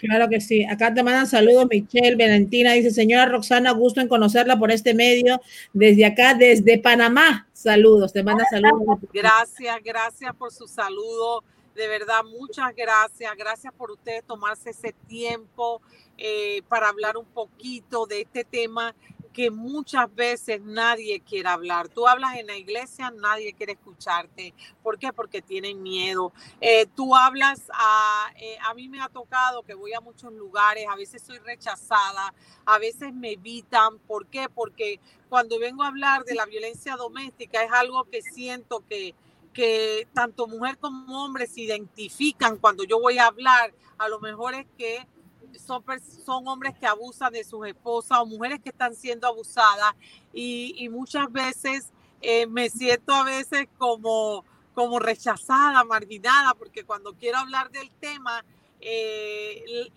Claro que sí. Acá te mandan saludos, Michelle, Valentina. Dice, señora Roxana, gusto en conocerla por este medio. Desde acá, desde Panamá. Saludos, te manda saludos. Gracias, gracias por su saludo. De verdad, muchas gracias. Gracias por ustedes tomarse ese tiempo eh, para hablar un poquito de este tema que muchas veces nadie quiere hablar. Tú hablas en la iglesia, nadie quiere escucharte. ¿Por qué? Porque tienen miedo. Eh, tú hablas, a, eh, a mí me ha tocado que voy a muchos lugares, a veces soy rechazada, a veces me evitan. ¿Por qué? Porque cuando vengo a hablar de la violencia doméstica es algo que siento que que tanto mujer como hombre se identifican cuando yo voy a hablar, a lo mejor es que son, son hombres que abusan de sus esposas o mujeres que están siendo abusadas y, muchas veces eh, me siento a veces como, como rechazada, marginada, porque cuando quiero hablar del tema, eh,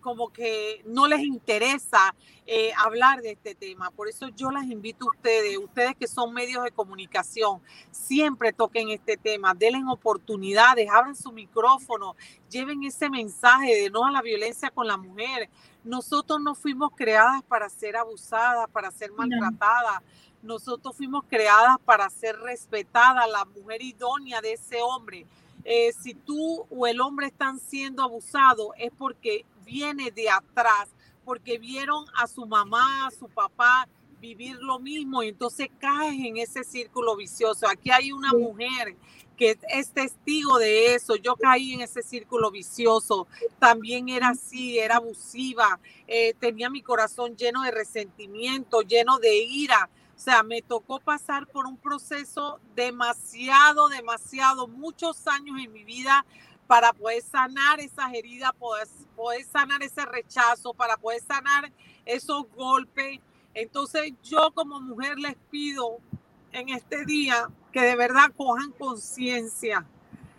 como que no les interesa eh, hablar de este tema. Por eso yo las invito a ustedes, ustedes que son medios de comunicación, siempre toquen este tema, denle oportunidades, abran su micrófono, lleven ese mensaje de no a la violencia con la mujer. Nosotros no fuimos creadas para ser abusadas, para ser maltratadas. Nosotros fuimos creadas para ser respetadas, la mujer idónea de ese hombre eh, si tú o el hombre están siendo abusados, es porque viene de atrás, porque vieron a su mamá, a su papá vivir lo mismo y entonces caes en ese círculo vicioso. Aquí hay una mujer que es testigo de eso. Yo caí en ese círculo vicioso. También era así, era abusiva. Eh, tenía mi corazón lleno de resentimiento, lleno de ira o sea, me tocó pasar por un proceso demasiado, demasiado, muchos años en mi vida para poder sanar esas heridas, poder, poder sanar ese rechazo, para poder sanar esos golpes. Entonces yo como mujer les pido en este día que de verdad cojan conciencia,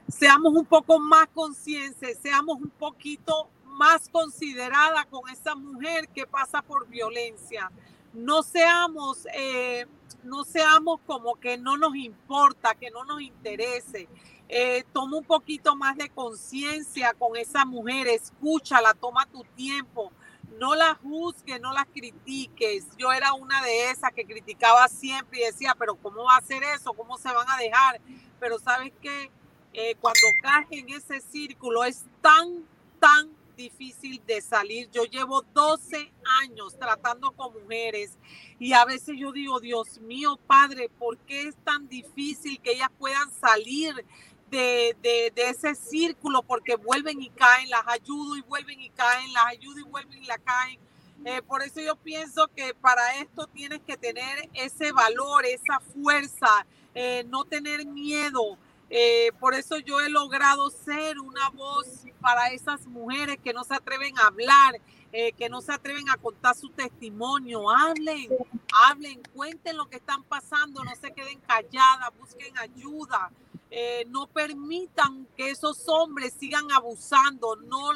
seamos un poco más conscientes, seamos un poquito más considerada con esa mujer que pasa por violencia no seamos, eh, no seamos como que no nos importa, que no nos interese. Eh, toma un poquito más de conciencia con esa mujer, escúchala, toma tu tiempo, no la juzgues, no la critiques. Yo era una de esas que criticaba siempre y decía, pero ¿cómo va a hacer eso? ¿Cómo se van a dejar? Pero sabes que eh, cuando caes en ese círculo es tan, tan difícil de salir. Yo llevo 12 años tratando con mujeres y a veces yo digo, Dios mío, Padre, ¿por qué es tan difícil que ellas puedan salir de, de, ese círculo? Porque vuelven y caen, las ayudo y vuelven y caen, las ayudo y vuelven y la caen. Eh, por eso yo pienso que para esto tienes que tener ese valor, esa fuerza, eh, no tener miedo. Eh, por eso yo he logrado ser una voz para esas mujeres que no se atreven a hablar, que no se atreven a contar su testimonio. Hablen, hablen, cuenten lo que están pasando, no se queden calladas, busquen ayuda. No permitan que esos hombres sigan abusando, no,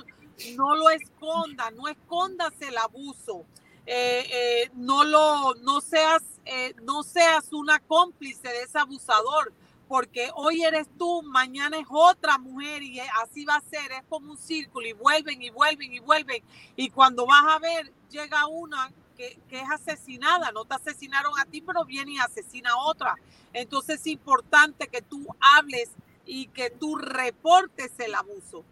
no lo esconda, no escondas el abuso. Eh, eh, no lo, no seas, eh, no seas una cómplice de ese abusador, porque hoy eres tú, mañana es otra mujer y así va a ser, es como un círculo y vuelven y vuelven y vuelven. Y cuando vas a ver, llega una que, que, es asesinada, no te asesinaron a ti, pero viene y asesina a otra. Entonces es importante que tú hables y que tú reportes el abuso.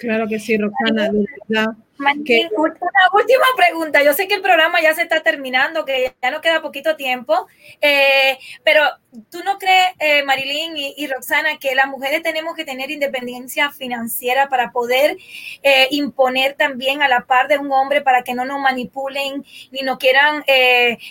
Claro que sí, Roxana. Una última pregunta. Yo sé que el programa ya se está terminando, que ya no queda poquito tiempo, eh, pero ¿tú no crees, eh, Marilyn y, Roxana, que las mujeres tenemos que tener independencia financiera para poder eh, imponer también a la par de un hombre para que no nos manipulen ni nos quieran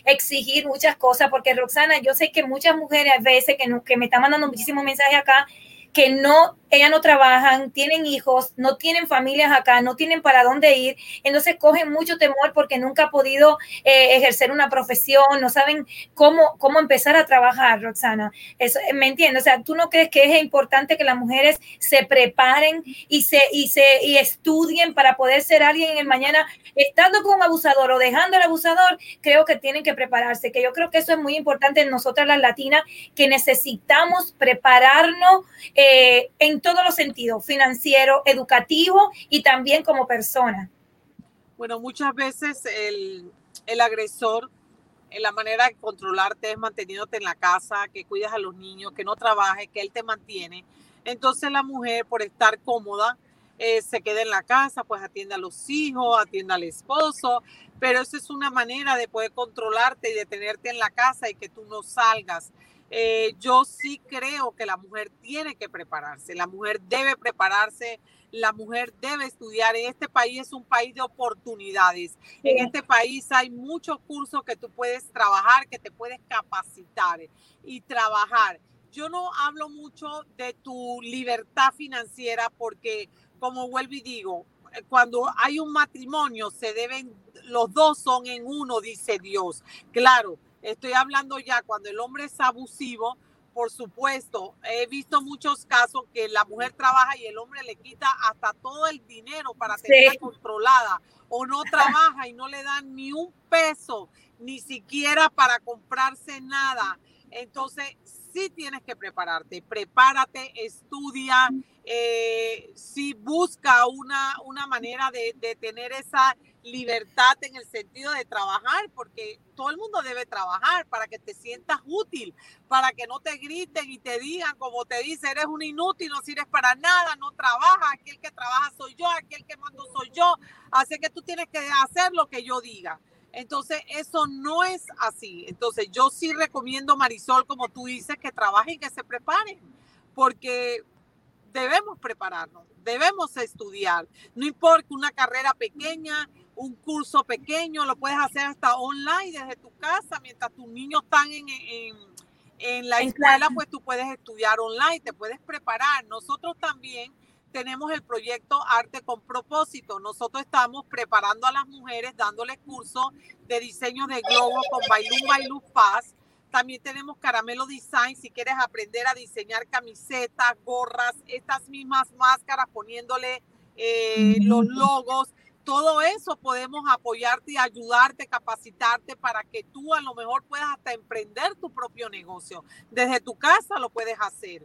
exigir muchas cosas? Porque, Roxana, yo sé que muchas mujeres a veces que, que me están mandando muchísimos mensajes acá, que no ellas no trabajan, tienen hijos, no tienen familias acá, no tienen para dónde ir, entonces cogen mucho temor porque nunca ha podido eh, ejercer una profesión, no saben cómo, cómo empezar a trabajar, Roxana. Eso, ¿Me entiendes? O sea, ¿tú no crees que es importante que las mujeres se preparen y se, y se y estudien para poder ser alguien en el mañana, estando con un abusador o dejando al abusador? Creo que tienen que prepararse, que yo creo que eso es muy importante en nosotras las latinas, que necesitamos prepararnos eh, en todos los sentidos, financiero, educativo y también como persona. Bueno, muchas veces el, el agresor, en la manera de controlarte es manteniéndote en la casa, que cuidas a los niños, que no trabajes, que él te mantiene. Entonces la mujer, por estar cómoda, eh, se queda en la casa, pues atiende a los hijos, atiende al esposo, pero eso es una manera de poder controlarte y de tenerte en la casa y que tú no salgas. Eh, yo sí creo que la mujer tiene que prepararse, la mujer debe prepararse, la mujer debe estudiar. En este país es un país de oportunidades. En este país hay muchos cursos que tú puedes trabajar, que te puedes capacitar y trabajar. Yo no hablo mucho de tu libertad financiera porque, como vuelvo y digo, cuando hay un matrimonio, se deben, los dos son en uno, dice Dios. Claro, Estoy hablando ya cuando el hombre es abusivo, por supuesto, he visto muchos casos que la mujer trabaja y el hombre le quita hasta todo el dinero para tenerla controlada o no trabaja y no le dan ni un peso, ni siquiera para comprarse nada. Entonces, sí tienes que prepararte, prepárate, estudia, eh, si busca una, una manera de, de tener esa libertad en el sentido de trabajar, porque todo el mundo debe trabajar para que te sientas útil, para que no te griten y te digan, como te dice, eres un inútil, no sirves para nada, no trabajas, aquel que trabaja soy yo, aquel que mando soy yo, así que tú tienes que hacer lo que yo diga. Entonces, eso no es así. Entonces, yo sí recomiendo, Marisol, como tú dices, que trabajen que se preparen, porque debemos prepararnos, debemos estudiar. No importa una carrera pequeña, un curso pequeño, lo puedes hacer hasta online desde tu casa, mientras tus niños están en, en, en la escuela, pues tú puedes estudiar online, te puedes preparar. Nosotros también tenemos el proyecto Arte con propósito. Nosotros estamos preparando a las mujeres, dándoles cursos de diseño de globo con Bailú Bailú Paz. También tenemos Caramelo Design, si quieres aprender a diseñar camisetas, gorras, estas mismas máscaras, poniéndole eh, los logos todo eso podemos apoyarte y ayudarte, capacitarte para que tú a lo mejor puedas hasta emprender tu propio negocio. Desde tu casa lo puedes hacer.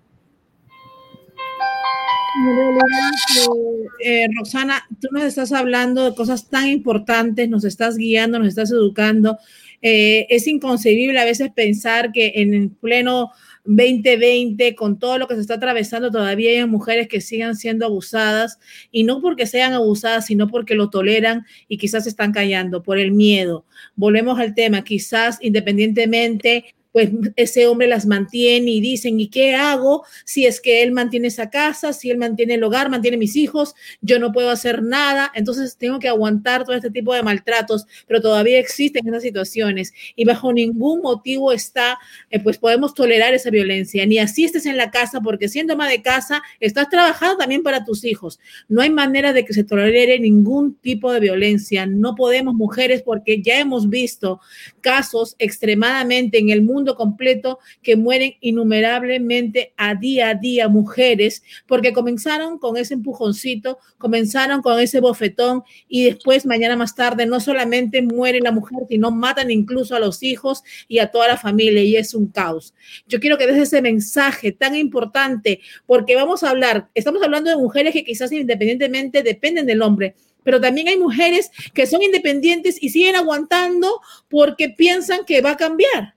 Eh, Roxana, tú nos estás hablando de cosas tan importantes, nos estás guiando, nos estás educando. Eh, es inconcebible a veces pensar que en el pleno 2020, con todo lo que se está atravesando, todavía hay mujeres que sigan siendo abusadas y no porque sean abusadas, sino porque lo toleran y quizás están callando por el miedo. Volvemos al tema, quizás independientemente pues ese hombre las mantiene y dicen, ¿y qué hago si es que él mantiene esa casa, si él mantiene el hogar, mantiene mis hijos, yo no puedo hacer nada, entonces tengo que aguantar todo este tipo de maltratos, pero todavía existen esas situaciones y bajo ningún motivo está, eh, pues podemos tolerar esa violencia, ni así estés en la casa, porque siendo ama de casa, estás trabajando también para tus hijos. No hay manera de que se tolere ningún tipo de violencia, no podemos mujeres, porque ya hemos visto casos extremadamente en el mundo completo que mueren innumerablemente a día a día mujeres porque comenzaron con ese empujoncito, comenzaron con ese bofetón y después mañana más tarde no solamente muere la mujer, sino matan incluso a los hijos y a toda la familia y es un caos. Yo quiero que des ese mensaje tan importante porque vamos a hablar, estamos hablando de mujeres que quizás independientemente dependen del hombre, pero también hay mujeres que son independientes y siguen aguantando porque piensan que va a cambiar.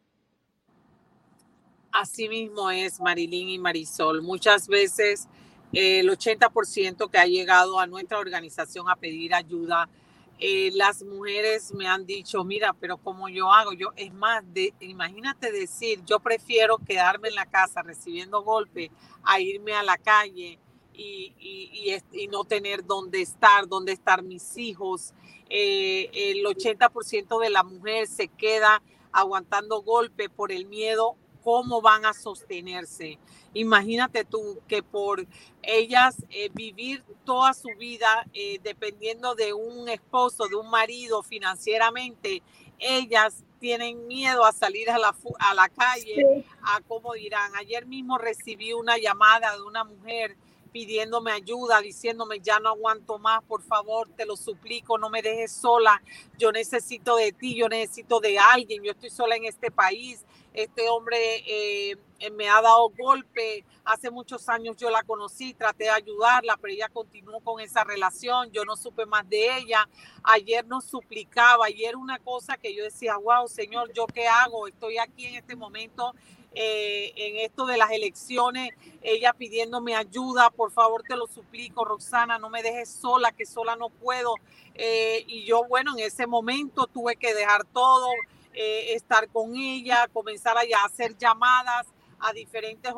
Así mismo es Marilyn y Marisol. Muchas veces eh, el 80% que ha llegado a nuestra organización a pedir ayuda, eh, las mujeres me han dicho, mira, pero como yo hago, yo es más, de, imagínate decir, yo prefiero quedarme en la casa recibiendo golpe a irme a la calle y, no tener dónde estar, dónde estar mis hijos. Eh, el 80% de la mujer se queda aguantando golpe por el miedo cómo van a sostenerse. Imagínate tú que por ellas eh, vivir toda su vida eh, dependiendo de un esposo, de un marido financieramente, ellas tienen miedo a salir a la, a la calle, a cómo dirán. Ayer mismo recibí una llamada de una mujer pidiéndome ayuda, diciéndome, ya no aguanto más, por favor, te lo suplico, no me dejes sola, yo necesito de ti, yo necesito de alguien, yo estoy sola en este país, este hombre eh, eh, me ha dado golpe. Hace muchos años yo la conocí, traté de ayudarla, pero ella continuó con esa relación. Yo no supe más de ella. Ayer nos suplicaba, ayer una cosa que yo decía, wow, Señor, ¿yo qué hago? Estoy aquí en este momento eh, en esto de las elecciones, ella pidiéndome ayuda, por favor te lo suplico, Roxana, no me dejes sola, que sola no puedo. y yo, bueno, en ese momento tuve que dejar todo, eh, estar con ella, comenzar a hacer llamadas a diferentes,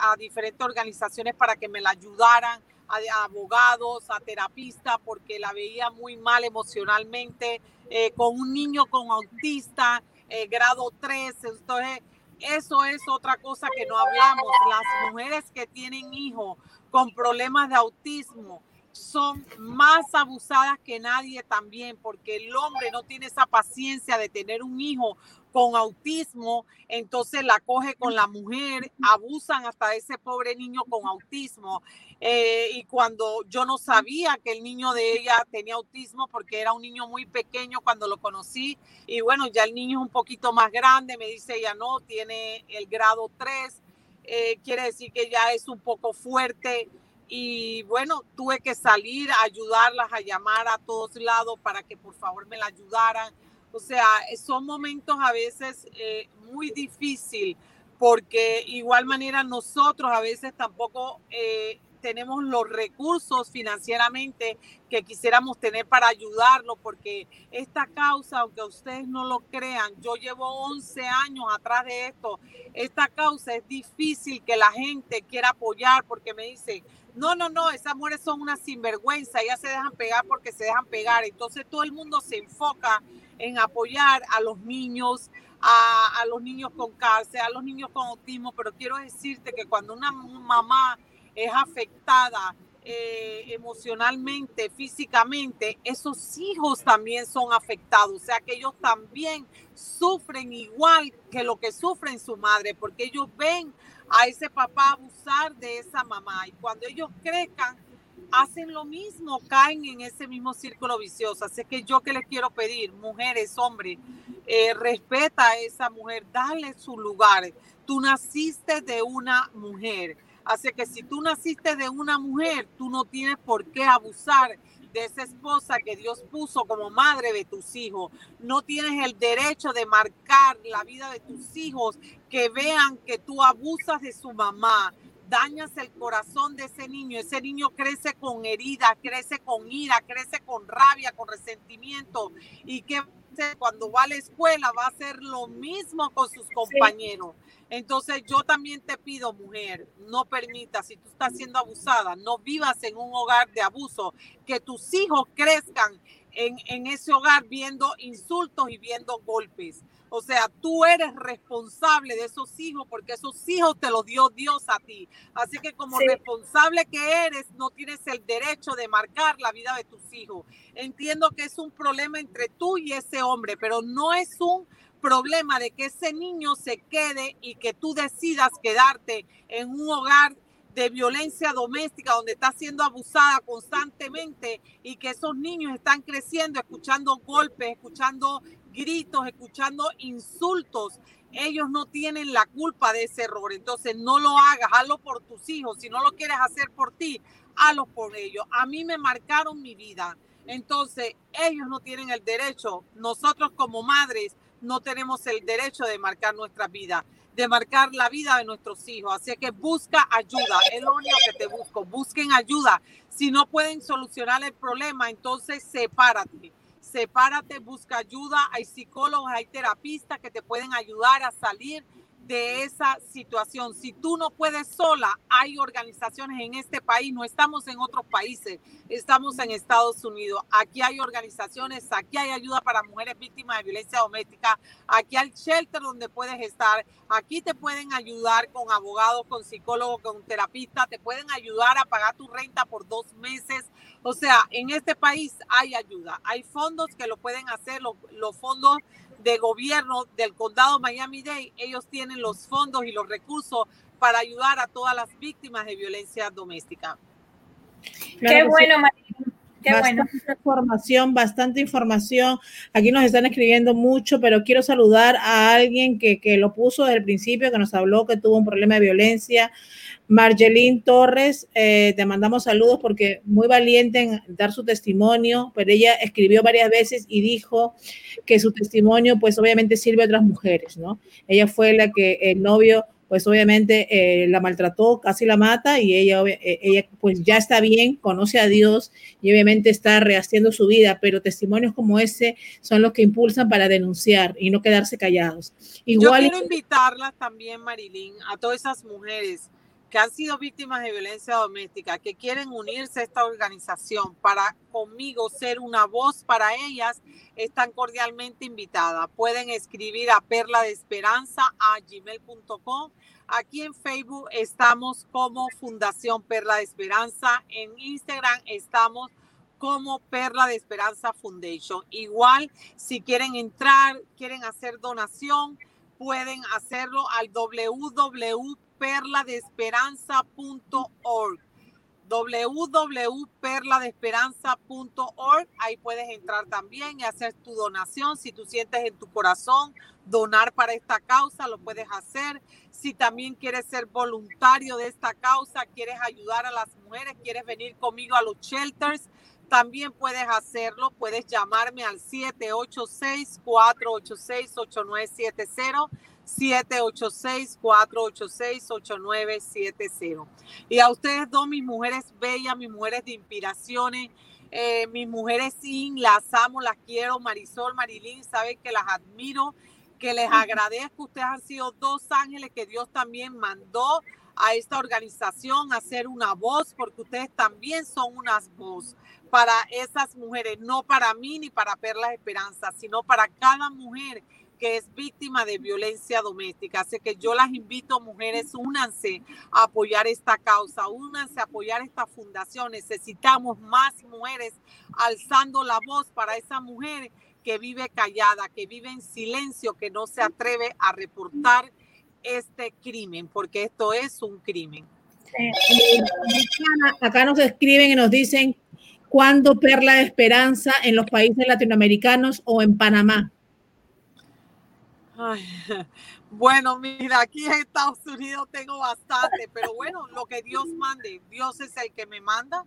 a diferentes organizaciones para que me la ayudaran, a, abogados, a terapistas, porque la veía muy mal emocionalmente, eh, con un niño con autista, eh, grado 3. Entonces, eso es otra cosa que no hablamos. Las mujeres que tienen hijos con problemas de autismo, son más abusadas que nadie también, porque el hombre no tiene esa paciencia de tener un hijo con autismo, entonces la coge con la mujer, abusan hasta ese pobre niño con autismo. Eh, y cuando yo no sabía que el niño de ella tenía autismo, porque era un niño muy pequeño cuando lo conocí, y bueno, ya el niño es un poquito más grande, me dice ella, no, tiene el grado 3, eh, quiere decir que ya es un poco fuerte y bueno, tuve que salir a ayudarlas, a llamar a todos lados para que por favor me la ayudaran. O sea, son momentos a veces eh, muy difíciles porque igual manera nosotros a veces tampoco eh, tenemos los recursos financieramente que quisiéramos tener para ayudarlo, porque esta causa, aunque ustedes no lo crean, yo llevo 11 años atrás de esto, esta causa es difícil que la gente quiera apoyar porque me dice, no, no, no, esas mujeres son una sinvergüenza, ellas se dejan pegar porque se dejan pegar. Entonces todo el mundo se enfoca en apoyar a los niños, a, los niños con cárcel, a los niños con autismo, pero quiero decirte que cuando una mamá es afectada eh, emocionalmente, físicamente, esos hijos también son afectados, o sea que ellos también sufren igual que lo que sufren su madre, porque ellos ven a ese papá abusar de esa mamá. Y cuando ellos crezcan, hacen lo mismo, caen en ese mismo círculo vicioso. Así que yo que les quiero pedir, mujeres, hombres, eh, respeta a esa mujer, dale su lugar. Tú naciste de una mujer. Así que si tú naciste de una mujer, tú no tienes por qué abusar de esa esposa que Dios puso como madre de tus hijos. No tienes el derecho de marcar la vida de tus hijos que vean que tú abusas de su mamá. Dañas el corazón de ese niño. Ese niño crece con herida, crece con ira, crece con rabia, con resentimiento. ¿Y que cuando va a la escuela? Va a hacer lo mismo con sus compañeros. Entonces yo también te pido, mujer, no permitas, si tú estás siendo abusada, no vivas en un hogar de abuso, que tus hijos crezcan en, en ese hogar viendo insultos y viendo golpes. O sea, tú eres responsable de esos hijos porque esos hijos te los dio Dios a ti. Así que como responsable que eres, no tienes el derecho de marcar la vida de tus hijos. Entiendo que es un problema entre tú y ese hombre, pero no es un problema de que ese niño se quede y que tú decidas quedarte en un hogar de violencia doméstica donde está siendo abusada constantemente y que esos niños están creciendo escuchando golpes, escuchando gritos, escuchando insultos. Ellos no tienen la culpa de ese error. Entonces no lo hagas, hazlo por tus hijos. Si no lo quieres hacer por ti, hazlo por ellos. A mí me marcaron mi vida. Entonces ellos no tienen el derecho. Nosotros como madres no tenemos el derecho de marcar nuestra vida, de marcar la vida de nuestros hijos. Así que busca ayuda, es lo único que te busco. Busquen ayuda. Si no pueden solucionar el problema, entonces sepárate. Sepárate, busca ayuda. Hay psicólogos, hay terapistas que te pueden ayudar a salir de esa situación. Si tú no puedes sola, hay organizaciones en este país, no estamos en otros países, estamos en Estados Unidos. Aquí hay organizaciones, aquí hay ayuda para mujeres víctimas de violencia doméstica, aquí hay shelter donde puedes estar, aquí te pueden ayudar con abogados, con psicólogos, con terapistas, te pueden ayudar a pagar tu renta por dos meses. O sea, en este país hay ayuda, hay fondos que lo pueden hacer, los, los fondos de gobierno del condado Miami-Dade, ellos tienen los fondos y los recursos para ayudar a todas las víctimas de violencia doméstica. Qué bueno, María. Qué bastante información, bastante información. Aquí nos están escribiendo mucho, pero quiero saludar a alguien que, que lo puso desde el principio, que nos habló que tuvo un problema de violencia. Margelín Torres, eh, te mandamos saludos porque muy valiente en dar su testimonio, pero ella escribió varias veces y dijo que su testimonio pues obviamente sirve a otras mujeres, ¿no? Ella fue la que el novio pues obviamente eh, la maltrató, casi la mata y ella, eh, ella pues ya está bien, conoce a Dios y obviamente está rehaciendo su vida, pero testimonios como ese son los que impulsan para denunciar y no quedarse callados. Igual, Yo quiero invitarlas también, Marilyn, a todas esas mujeres que han sido víctimas de violencia doméstica, que quieren unirse a esta organización para conmigo ser una voz para ellas, están cordialmente invitadas. Pueden escribir a perla de esperanza a gmail.com. Aquí en Facebook estamos como Fundación Perla de Esperanza. En Instagram estamos como Perla de Esperanza Foundation. Igual, si quieren entrar, quieren hacer donación, pueden hacerlo al www perladesperanza.org www.perladesperanza.org. Ahí puedes entrar también y hacer tu donación. Si tú sientes en tu corazón donar para esta causa, lo puedes hacer. Si también quieres ser voluntario de esta causa, quieres ayudar a las mujeres, quieres venir conmigo a los shelters, también puedes hacerlo. Puedes llamarme al 786-486-8970 786-486-8970. Y a ustedes dos, mis mujeres bellas, mis mujeres de inspiraciones, eh, mis mujeres sin, las amo, las quiero. Marisol, Marilyn, saben que las admiro, que les agradezco. Ustedes han sido dos ángeles que Dios también mandó a esta organización a ser una voz, porque ustedes también son unas voz para esas mujeres, no para mí ni para Perlas Esperanza, sino para cada mujer que es víctima de violencia doméstica. Así que yo las invito, mujeres, únanse a apoyar esta causa, únanse a apoyar esta fundación. Necesitamos más mujeres alzando la voz para esa mujer que vive callada, que vive en silencio, que no se atreve a reportar este crimen, porque esto es un crimen. Acá nos escriben y nos dicen cuándo perla de esperanza en los países latinoamericanos o en Panamá. bueno, mira, aquí en Estados Unidos tengo bastante, pero bueno, lo que Dios mande, Dios es el que me manda.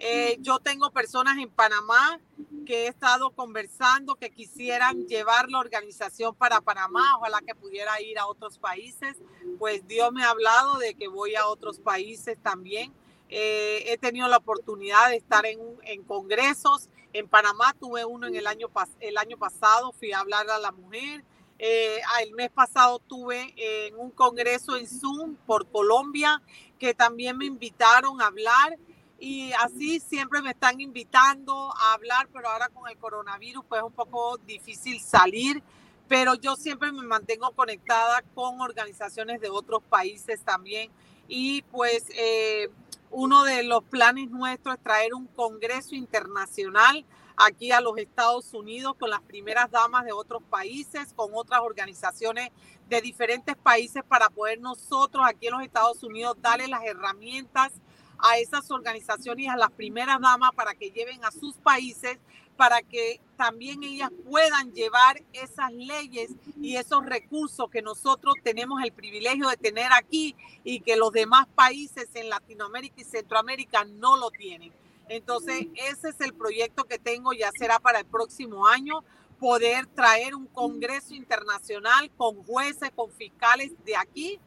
Eh, yo tengo personas en Panamá que he estado conversando que quisieran llevar la organización para Panamá, ojalá que pudiera ir a otros países, pues Dios me ha hablado de que voy a otros países también. Eh, he tenido la oportunidad de estar en, en, congresos. En Panamá tuve uno en el año, el año pasado, fui a hablar a la mujer. Eh, el mes pasado tuve en un congreso en Zoom por Colombia que también me invitaron a hablar y así siempre me están invitando a hablar, pero ahora con el coronavirus pues es un poco difícil salir, pero yo siempre me mantengo conectada con organizaciones de otros países también. Y pues eh, uno de los planes nuestros es traer un congreso internacional aquí a los Estados Unidos con las primeras damas de otros países, con otras organizaciones de diferentes países para poder nosotros aquí en los Estados Unidos darle las herramientas a esas organizaciones y a las primeras damas para que lleven a sus países, para que también ellas puedan llevar esas leyes y esos recursos que nosotros tenemos el privilegio de tener aquí y que los demás países en Latinoamérica y Centroamérica no lo tienen. Entonces, ese es el proyecto que tengo, ya será para el próximo año, poder traer un congreso internacional con jueces, con fiscales de aquí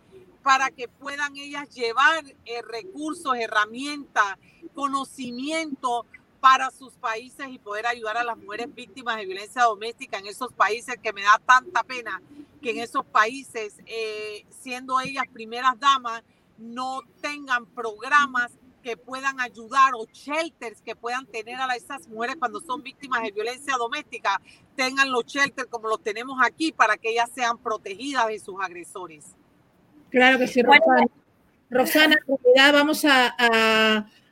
para que puedan ellas llevar eh, recursos, herramientas, conocimiento para sus países y poder ayudar a las mujeres víctimas de violencia doméstica en esos países que me da tanta pena que en esos países, eh, siendo ellas primeras damas, no tengan programas que puedan ayudar o shelters que puedan tener a esas mujeres cuando son víctimas de violencia doméstica, tengan los shelters como los tenemos aquí para que ellas sean protegidas de sus agresores. Claro que sí, Rosana. Rosana, en realidad vamos a,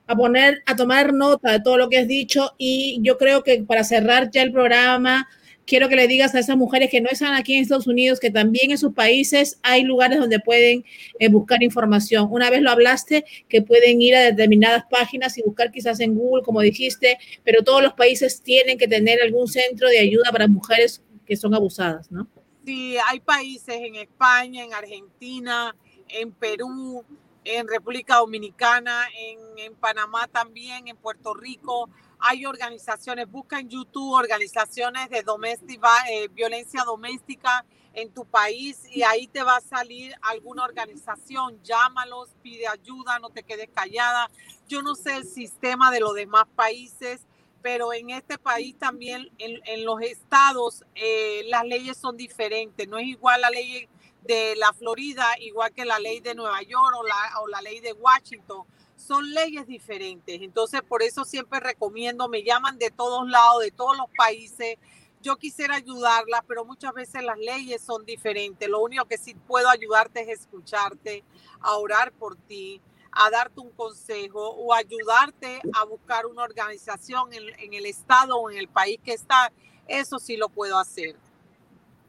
a, poner, a tomar nota de todo lo que has dicho y yo creo que para cerrar ya el programa, quiero que le digas a esas mujeres que no están aquí en Estados Unidos, que también en sus países hay lugares donde pueden eh, buscar información. Una vez lo hablaste, que pueden ir a determinadas páginas y buscar quizás en Google, como dijiste, pero todos los países tienen que tener algún centro de ayuda para mujeres que son abusadas, ¿no? Sí, hay países en España, en Argentina, en Perú, en República Dominicana, en, Panamá también, en Puerto Rico. Hay organizaciones, busca en YouTube organizaciones de eh, violencia doméstica en tu país y ahí te va a salir alguna organización, llámalos, pide ayuda, no te quedes callada. Yo no sé el sistema de los demás países, pero en este país también, en, los estados, eh, las leyes son diferentes. No es igual la ley de la Florida, igual que la ley de Nueva York o la, o la ley de Washington. Son leyes diferentes. Entonces, por eso siempre recomiendo, me llaman de todos lados, de todos los países. Yo quisiera ayudarla, pero muchas veces las leyes son diferentes. Lo único que sí puedo ayudarte es escucharte, a orar por ti, a darte un consejo o ayudarte a buscar una organización en, el estado o en el país que está, eso sí lo puedo hacer.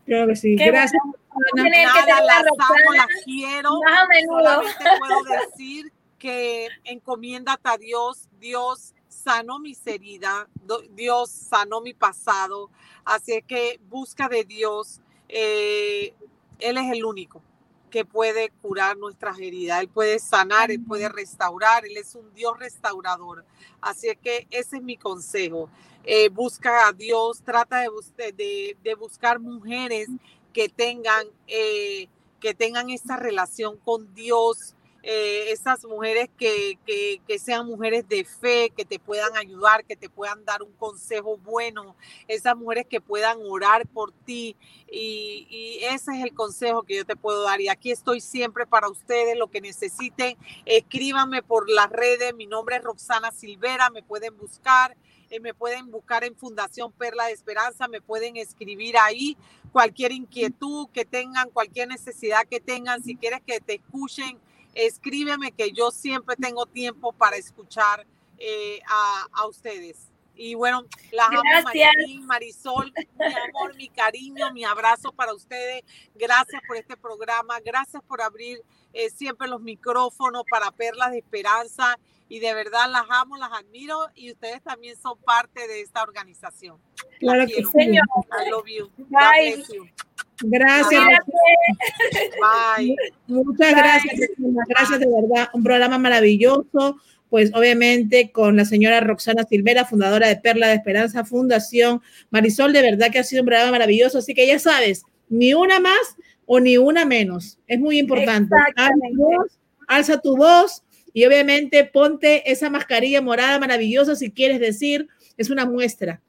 Claro que sí. Gracias. Nada, las amo, las quiero. Solamente puedo decir que encomiéndate a Dios. Dios sanó mis heridas, Dios sanó mi pasado. Así que busca de Dios. Eh, él es el único que puede curar nuestras heridas, Él puede sanar, Él puede restaurar, Él es un Dios restaurador. Así que ese es mi consejo. Eh, busca a Dios, trata de, de, buscar mujeres que tengan, eh, que tengan esa relación con Dios, eh, esas mujeres que, que, sean mujeres de fe, que te puedan ayudar, que te puedan dar un consejo bueno, esas mujeres que puedan orar por ti. Y, ese es el consejo que yo te puedo dar. Y aquí estoy siempre para ustedes, lo que necesiten, escríbanme por las redes. Mi nombre es Roxana Silvera, me pueden buscar. Eh, me pueden buscar en Fundación Perla de Esperanza, me pueden escribir ahí cualquier inquietud que tengan, cualquier necesidad que tengan, si quieres que te escuchen escríbeme que yo siempre tengo tiempo para escuchar eh, a, ustedes. Y bueno, las amo, Marisol, mi amor, mi cariño, mi abrazo para ustedes. Gracias por este programa, gracias por abrir eh, siempre los micrófonos para Perlas de Esperanza. Y de verdad las amo, las admiro y ustedes también son parte de esta organización. Claro que sí. Señor. I love you. Bye. Gracias. Muchas gracias. Gracias de verdad. Un programa maravilloso. pues obviamente con la señora Roxana Silvera, fundadora de Perla de Esperanza Fundación. Marisol, de verdad que ha sido un programa maravilloso, así que ya sabes, ni una más o ni una menos. Es muy importante. Alza tu voz y obviamente ponte esa mascarilla morada maravillosa si quieres decir, es una muestra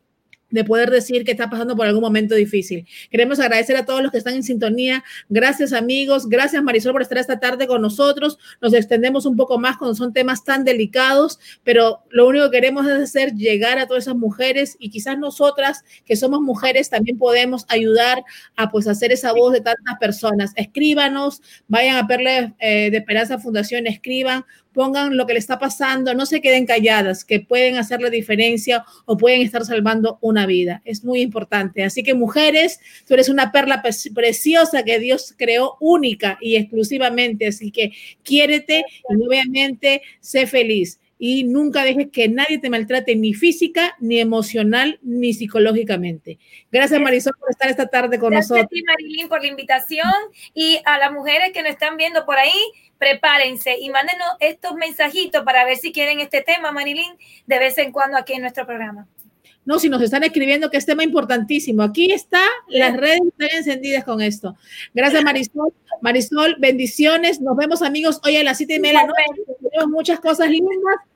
de poder decir que está pasando por algún momento difícil. Queremos agradecer a todos los que están en sintonía. Gracias amigos, gracias Marisol por estar esta tarde con nosotros. Nos extendemos un poco más cuando son temas tan delicados, pero lo único que queremos es hacer llegar a todas esas mujeres y quizás nosotras que somos mujeres también podemos ayudar a pues hacer esa voz de tantas personas. Escríbanos, vayan a Perle eh, de Esperanza Fundación, escriban, pongan lo que le está pasando, no se queden calladas, que pueden hacer la diferencia o pueden estar salvando una vida. Es muy importante. Así que mujeres, tú eres una perla preciosa que Dios creó única y exclusivamente. Así que quiérete y obviamente sé feliz y nunca dejes que nadie te maltrate ni física, ni emocional, ni psicológicamente. Gracias Marisol por estar esta tarde con nosotros. Gracias a ti Marilyn por la invitación y a las mujeres que nos están viendo por ahí, prepárense y mándenos estos mensajitos para ver si quieren este tema, Marilyn, de vez en cuando aquí en nuestro programa. No, si nos están escribiendo que es tema importantísimo. Aquí está, las redes están encendidas con esto. Gracias, Marisol. Marisol, bendiciones. Nos vemos, amigos, hoy a las siete y media de la noche. Tenemos muchas cosas lindas.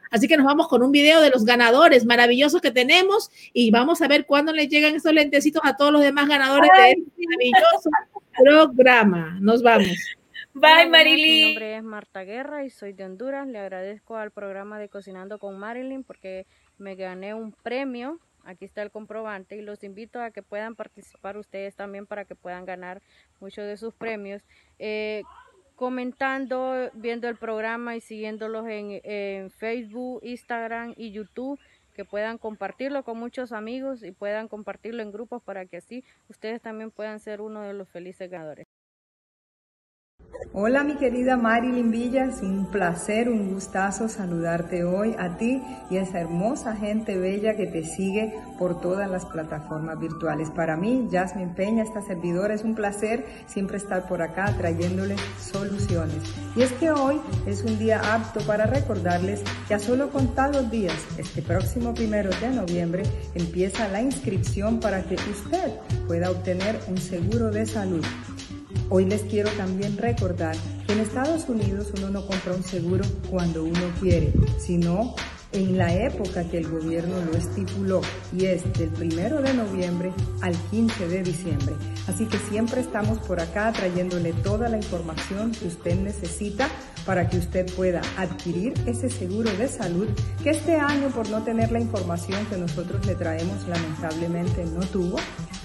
Así que nos vamos con un video de los ganadores maravillosos que tenemos y vamos a ver cuándo les llegan esos lentecitos a todos los demás ganadores de este maravilloso programa. Nos vamos. Bye, Marilyn. Mi nombre es Marta Guerra y soy de Honduras. Le agradezco al programa de Cocinando con Marilyn porque me gané un premio Aquí está el comprobante y los invito a que puedan participar ustedes también para que puedan ganar muchos de sus premios. Eh, comentando, viendo el programa y siguiéndolos en, en, Facebook, Instagram y YouTube, que puedan compartirlo con muchos amigos y puedan compartirlo en grupos para que así ustedes también puedan ser uno de los felices ganadores. Hola mi querida Marilyn Villas, un placer, un gustazo saludarte hoy a ti y a esa hermosa gente bella que te sigue por todas las plataformas virtuales. Para mí, Jasmine Peña, esta servidora, es un placer siempre estar por acá trayéndoles soluciones. Y es que hoy es un día apto para recordarles que a solo contados días, este próximo primero de noviembre, empieza la inscripción para que usted pueda obtener un seguro de salud. Hoy les quiero también recordar que en Estados Unidos uno no compra un seguro cuando uno quiere, sino en la época que el gobierno lo estipuló y es del primero de noviembre al 15 de diciembre. Así que siempre estamos por acá trayéndole toda la información que usted necesita para que usted pueda adquirir ese seguro de salud que este año por no tener la información que nosotros le traemos lamentablemente no tuvo.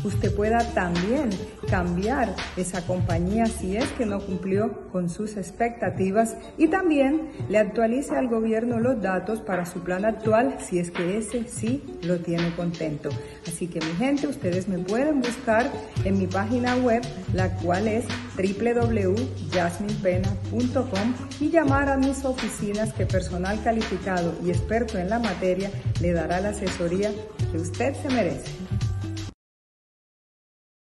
Usted pueda también cambiar esa compañía si es que no cumplió con sus expectativas y también le actualice al gobierno los datos para su plan actual si es que ese sí lo tiene contento. Así que mi gente, ustedes me pueden buscar en mi página web, la cual es www.jasminepena.com y llamar a mis oficinas que personal calificado y experto en la materia le dará la asesoría que usted se merece.